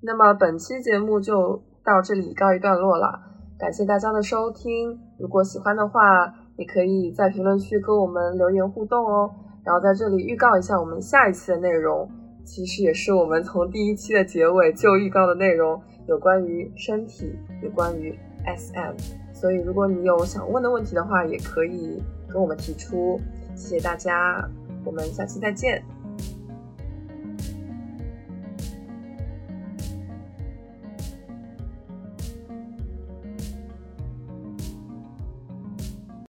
那么本期节目就到这里告一段落了，感谢大家的收听。如果喜欢的话，也可以在评论区跟我们留言互动哦。然后在这里预告一下我们下一期的内容，其实也是我们从第一期的结尾就预告的内容，有关于身体，有关于 SM。所以如果你有想问的问题的话，也可以跟我们提出。谢谢大家，我们下期再见。